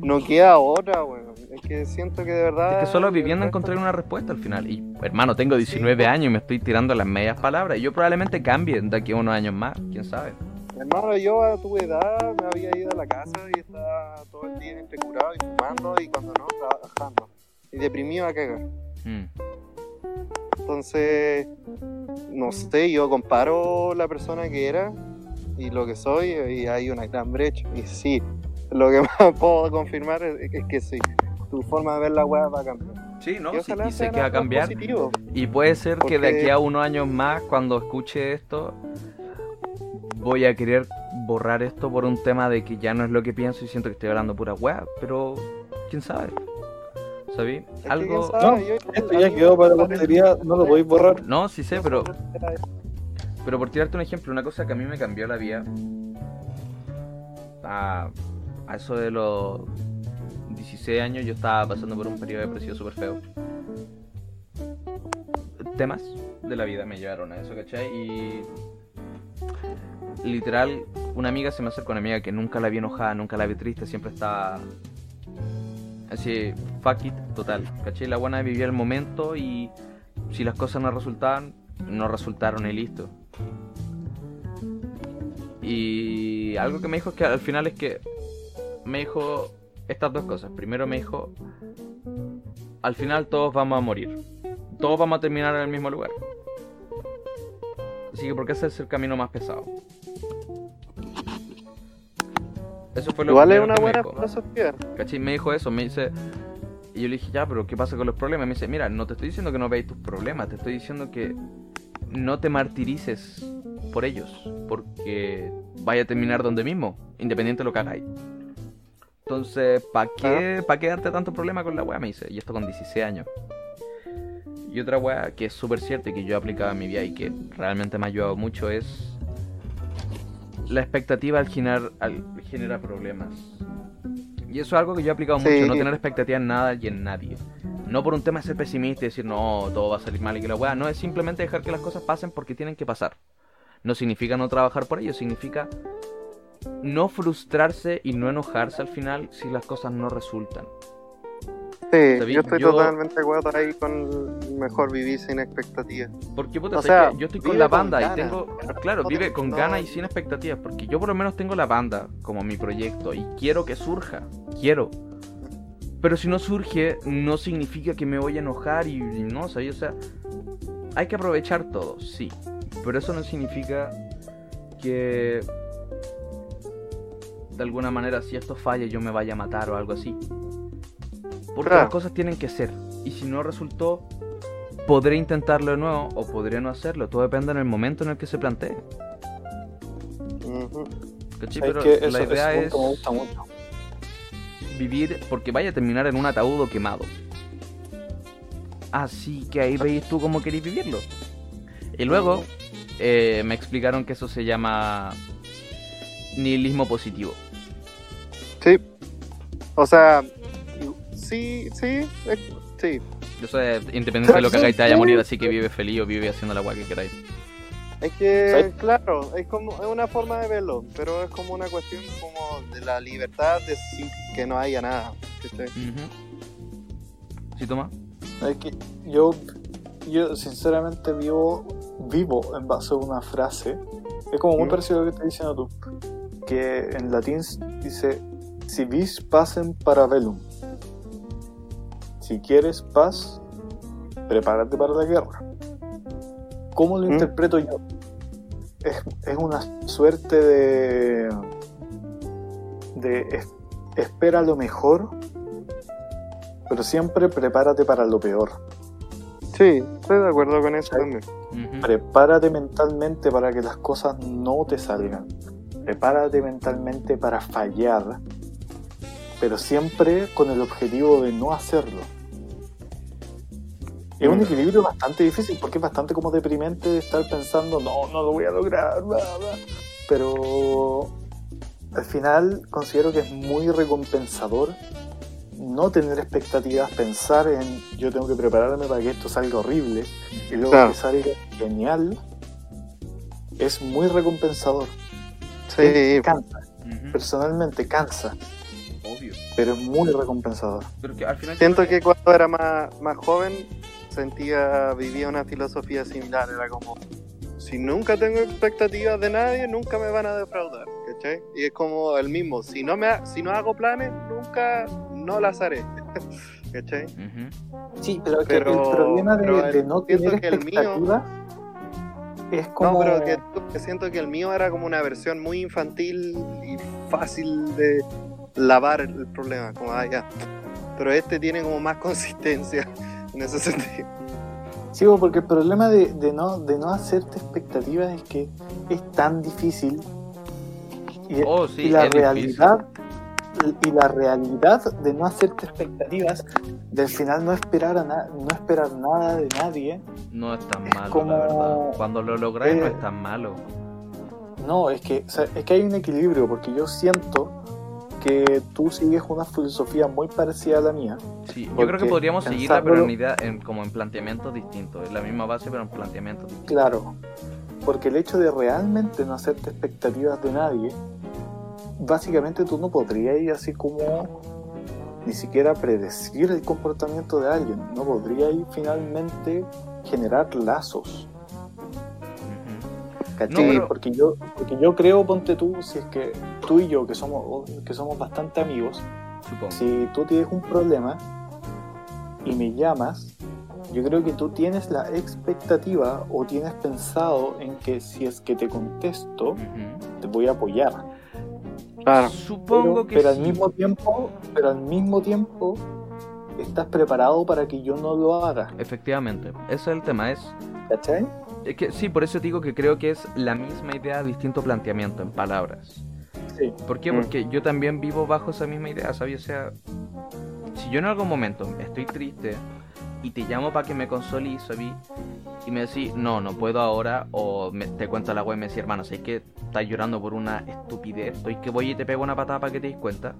No queda otra, weón. Es que siento que de verdad...
Es que solo viviendo encontré una respuesta al final. Y hermano, tengo 19 años y me estoy tirando las medias palabras. Y yo probablemente cambie de aquí a unos años más, quién sabe.
Hermano, yo a tu edad me había ido a la casa y estaba todo el día entre curado y fumando y cuando no, trabajando. Y deprimido a cagar.
Mm.
Entonces, no sé, yo comparo la persona que era y lo que soy y hay una gran brecha. Y sí, lo que más puedo confirmar es, es que sí, tu forma de ver la weá va a cambiar.
Sí, no,
y
sí,
ojalá
y sé que va a cambiar.
positivo.
Y puede ser que de aquí a unos años más, cuando escuche esto, voy a querer borrar esto por un tema de que ya no es lo que pienso y siento que estoy hablando pura weá. Pero, quién sabe. ¿Sabí?
Es que
Algo.
quién sabe,
No,
yo-
Esto ya quedó para la posteridad, no lo podéis borrar.
No, sí sé, pero Pero por tirarte un ejemplo, una cosa que a mí me cambió la vida. A, a eso de los 16 años yo estaba pasando por un periodo depresivo súper feo. Temas de la vida me llevaron a eso, ¿cachai? Y literal, una amiga se me acerca, una amiga que nunca la vi enojada, nunca la vi triste, siempre estaba así, fuck it, total. ¿Cachai? La buena vivía el momento y si las cosas no resultaban, no resultaron y listo. Y algo que me dijo es que al final es que me dijo estas dos cosas. Primero me dijo, al final todos vamos a morir. Todos vamos a terminar en el mismo lugar. Así que ¿por qué hacerse el camino más pesado? Eso fue lo
Igual es una
que me
buena
dijo.
filosofía.
¿Cachai? Me dijo eso, me dice... Y yo le dije, ya, pero ¿qué pasa con los problemas? Me dice, mira, no te estoy diciendo que no veáis tus problemas, te estoy diciendo que no te martirices por ellos, porque vaya a terminar donde mismo, independiente de lo que hagáis. Entonces, ¿para qué, ¿pa qué darte tanto problema con la weá? Me dice, y esto con 16 años. Y otra weá que es súper cierta y que yo he aplicado en mi vida y que realmente me ha ayudado mucho es la expectativa al generar, al genera problemas. Y eso es algo que yo he aplicado
Sí.
mucho, no tener expectativa en nada y en nadie. No por un tema de ser pesimista y decir, no, todo va a salir mal y que la weá. No, es simplemente dejar que las cosas pasen porque tienen que pasar. No significa no trabajar por ello, significa no frustrarse y no enojarse al final si las cosas no resultan.
Sí,
Sabí,
yo estoy
yo-
totalmente acuerdo ahí con mejor vivir sin expectativas.
Porque puta,
O sea,
yo estoy con la
con
banda y tengo, claro, vive con
no.
ganas y sin expectativas, porque yo por lo menos tengo la banda como mi proyecto y quiero que surja, quiero. Pero si no surge, no significa que me voy a enojar y, y no, ¿sabes? O sea, hay que aprovechar todo, sí, pero eso no significa que de alguna manera si esto falla yo me vaya a matar o algo así. Porque
Claro.
las cosas tienen que ser. Y si no resultó, podré intentarlo de nuevo o podría no hacerlo. Todo depende en el momento en el que se plantee. ¿cachai?
Es
Pero
que
la idea es
punto me gusta mucho.
Vivir porque vaya a terminar en un ataúd o quemado. Así que ahí veis tú cómo queréis vivirlo. Y luego eh, me explicaron que eso se llama nihilismo positivo.
Sí. O sea, sí, sí, eh, sí.
Yo sé, independiente de lo que hagáis, te vaya a morir, así que vive feliz o vive haciendo la guay que queráis.
Es que,
Sí.
claro, es como es una forma de verlo, pero es como una cuestión como la libertad de sin que no haya nada.
¿Sí, toma?
Es que yo, yo sinceramente vivo, vivo en base a una frase. Es como muy
¿Mm?
parecido a lo que estás diciendo tú. Que en latín dice: Si vis pacem para velum. Si quieres paz, prepárate para la guerra. ¿Cómo lo
¿Mm?
interpreto yo? Es, es una suerte de. De es- espera lo mejor, pero siempre prepárate para lo peor.
Sí, estoy de acuerdo con eso también.
Prepárate mentalmente para que las cosas no te salgan. Prepárate mentalmente para fallar, pero siempre con el objetivo de no hacerlo. Es un
Mm.
equilibrio bastante difícil porque es bastante como deprimente estar pensando, no, no lo voy a lograr, bla, bla". pero al final considero que es muy recompensador no tener expectativas, pensar en yo tengo que prepararme para que esto salga horrible y luego
Claro.
que salga genial, es muy recompensador.
Sí,
Cansa, personalmente cansa,
Obvio.
pero es muy recompensador.
Pero que al final
siento que cuando era más, más joven sentía, vivía una filosofía similar, era como, si nunca tengo expectativas de nadie, nunca me van a defraudar, ¿cachai? Y es como el mismo, si no, me, ha- si no hago planes, nunca, no las haré, ¿cachai?
Sí, pero, es que
Pero-
el problema de, no tener
que el mío-
expectativas es como...
No, pero que, que siento que el mío era como una versión muy infantil y fácil de lavar el, el problema, como, ah, ya. Pero este tiene como más consistencia en ese sentido.
Sí, porque el problema de, de no, de no hacerte expectativas es que es tan difícil y,
Oh, sí,
y la
difícil.
realidad y la realidad de no hacerte expectativas del final no esperar a no esperar nada de nadie
No es tan
Es
malo,
como-
la verdad. Cuando lo lográis no
Eh,
es tan malo.
no es que o sea, es que hay un equilibrio porque yo siento que tú sigues una filosofía muy parecida a la mía
Sí, yo creo que podríamos seguirla, pero en, idea, en, como en planteamientos distintos. Es la misma base, pero en planteamientos distintos.
claro porque el hecho de realmente no hacerte expectativas de nadie, básicamente tú no podrías ir así como ni siquiera predecir el comportamiento de alguien, no podrías ir finalmente generar lazos. ¿Cachai?
No, pero-
porque, yo, porque yo creo, ponte tú, si es que tú y yo, que somos, que somos bastante amigos,
Supongo.
si tú tienes un problema y me llamas, yo creo que tú tienes la expectativa o tienes pensado en que si es que te contesto,
Ujú.
te voy a apoyar.
Claro.
Supongo
pero,
que
pero
sí.
al mismo tiempo, pero al mismo tiempo estás preparado para que yo no lo haga.
Efectivamente, ese es el tema, es,
¿Cachai?
es que sí, por eso te digo que creo que es la misma idea, distinto planteamiento en palabras.
Sí.
¿Por qué?
Mm.
Porque yo también vivo bajo esa misma idea, ¿sabes? O sea, si yo en algún momento estoy triste y te llamo para que me consolís, ¿sabes? Y me decís, no, no puedo ahora, o te cuento la web y me decís, hermano, sé que estás llorando por una estupidez, estoy que voy y te pego una patada para que te des cuenta,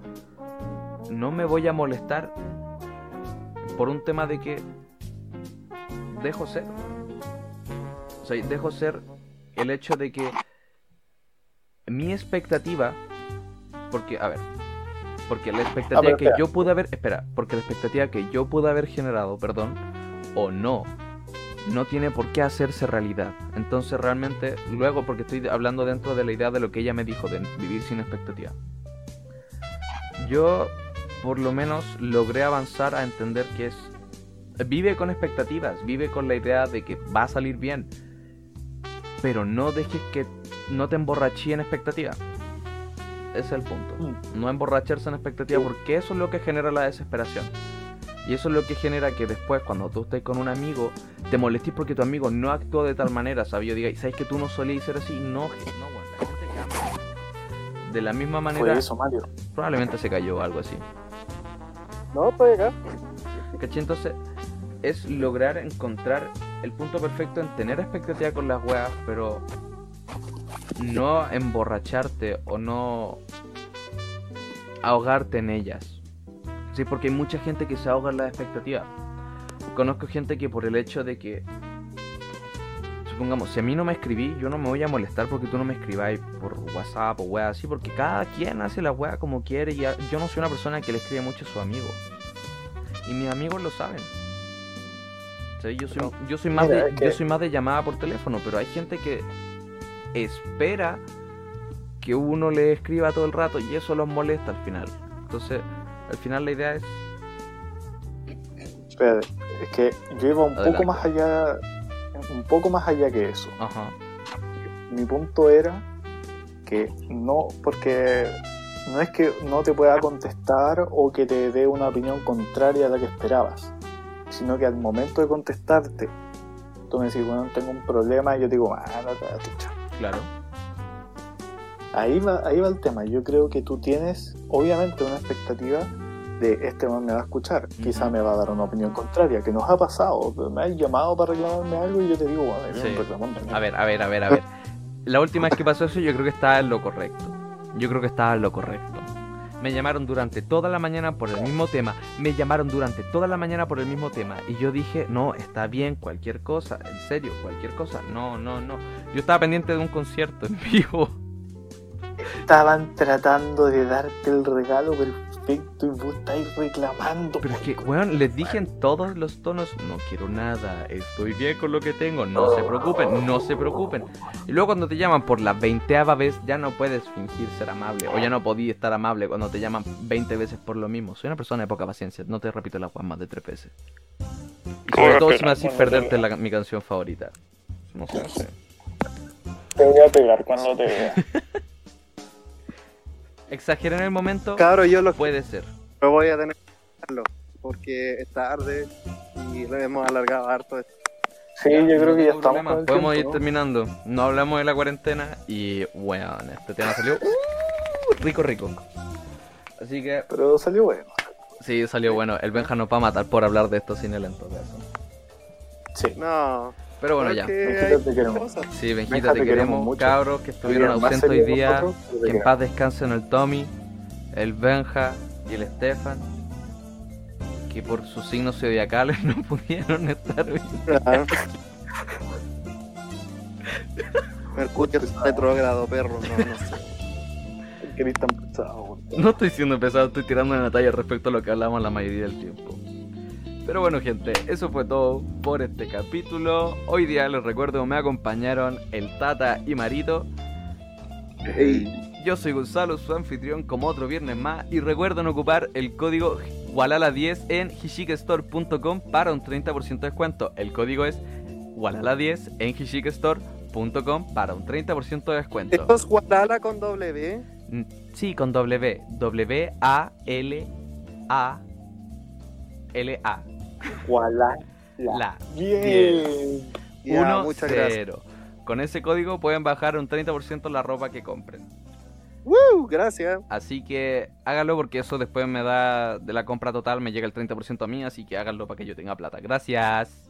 no me voy a molestar por un tema de que dejo ser. O sea, dejo ser el hecho de que mi expectativa, porque, a ver, porque la expectativa
Ah, pero
que
espera.
yo pude haber, espera, porque la expectativa que yo pude haber generado, perdón, o no, no tiene por qué hacerse realidad. Entonces realmente, luego, porque estoy hablando dentro de la idea de lo que ella me dijo, de vivir sin expectativa. Yo, por lo menos, logré avanzar a entender que es... Vive con expectativas, vive con la idea de que va a salir bien, pero no dejes que no te emborrachí en expectativa. Ese es el punto.
Mm.
No emborracharse en expectativa porque eso es lo que genera la desesperación. Y eso es lo que genera que después, cuando tú estés con un amigo, te molestes porque tu amigo no actuó de tal manera, ¿sabes? Yo diga, ¿sabes que tú no solías ser así? No, no, bueno, la gente cambia. De la misma
Fue
manera,
eso, Mario.
probablemente se cayó o algo así.
No, acá.
¿Cachai? Entonces, es lograr encontrar el punto perfecto en tener expectativa con las weas, pero no emborracharte o no ahogarte en ellas. Sí, porque hay mucha gente que se ahoga en las expectativas. Conozco gente que por el hecho de que, supongamos, si a mí no me escribí, yo no me voy a molestar porque tú no me escribáis por WhatsApp o wea así, porque cada quien hace la wea como quiere y yo no soy una persona que le escribe mucho a sus amigos. Y mis amigos lo saben. Sí, yo soy, yo soy más
Mira,
de,
es que-
yo soy más de llamada por teléfono, pero hay gente que espera que uno le escriba todo el rato y eso los molesta al final. Entonces, al final la idea es
Espera, es que yo iba un
Adelante.
poco más allá, un poco más allá que eso.
Ajá.
Mi punto era que no, porque no es que no te pueda contestar o que te dé una opinión contraria a la que esperabas, sino que al momento de contestarte, tú me decís, bueno, tengo un problema, y yo te digo, ah, no te das chucha".
Claro.
Ahí va, ahí va el tema. Yo creo que tú tienes, obviamente, una expectativa de este man me va a escuchar. Quizá
Ujú.
me va a dar una opinión contraria, que nos ha pasado. Me has llamado para reclamarme algo y yo te digo, bueno,
Sí. A ver, a ver, a ver, a ver. La última vez que pasó eso yo creo que estaba en lo correcto. Yo creo que estaba en lo correcto. Me llamaron durante toda la mañana por el mismo tema. Me llamaron durante toda la mañana por el mismo tema. Y yo dije, no, está bien, cualquier cosa. En serio, cualquier cosa. No, no, no. Yo estaba pendiente de un concierto en vivo.
Estaban tratando de darte el regalo perfecto y vos estáis reclamando.
Pero es que, weón, les dije en todos los tonos, no quiero nada, estoy bien con lo que tengo, no se preocupen, no se preocupen. Y luego cuando te llaman por la veinteava vez, ya no puedes fingir ser amable, o ya no podías estar amable cuando te llaman 20 veces por lo mismo. Soy una persona de poca paciencia, no te repito la Juan más de tres veces. Y sobre todo si me haces perderte la- mi canción favorita. No sé, no sé.
Te voy a pegar cuando te vea.
Exageré en el momento,
Cabro, yo lo,
puede ser.
lo voy a tener que hacerlo, porque es tarde y lo hemos alargado harto.
Sí, yo creo que ya estamos.
Podemos
tiempo,
ir
¿no?
terminando. No hablamos de la cuarentena y, weón, este tema salió uh, rico, rico. Así que,
Pero salió bueno.
sí, salió bueno. El Benja nos va a matar por hablar de esto sin él en todo caso.
Sí.
No,
Pero bueno, ya.
Benjita, te queremos.
Sí, Benjita,
Benja,
te
te queremos
queremos,
mucho.
cabros que estuvieron ausentes hoy día.
nosotros,
Que en paz descansen el Tommy, el Benja y el Stefan. Que por sus signos zodiacales no pudieron estar hoy.
Claro. Mercurio es retrógrado, perro, no, no sé.
Que eres tan pesado.
No estoy siendo pesado, estoy tirando una talla respecto a lo que hablamos la mayoría del tiempo. Pero bueno, gente, eso fue todo por este capítulo. Hoy día les recuerdo me acompañaron el Tata y Marito. Yo soy Gonzalo, su anfitrión, como otro viernes más. Y recuerden ocupar el código Walala10 en hishikestore.com para un 30% de descuento. El código es Walala10 en hishikestore.com para un 30% de descuento.
Esto es Guadala con W.
Mm, Sí, con W. W-A-L-A-L-A.
Voilà.
La.
Bien.
1
muchas gracias.
0. Con ese código pueden bajar un 30% la ropa que compren.
¡Woo! Gracias.
Así que háganlo porque eso después me da de la compra total, me llega el 30% a mí, así que háganlo para que yo tenga plata. Gracias.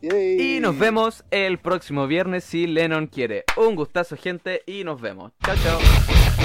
Yay.
Y nos vemos el próximo viernes si Lennon quiere. Un gustazo gente y nos vemos. Chao, chao.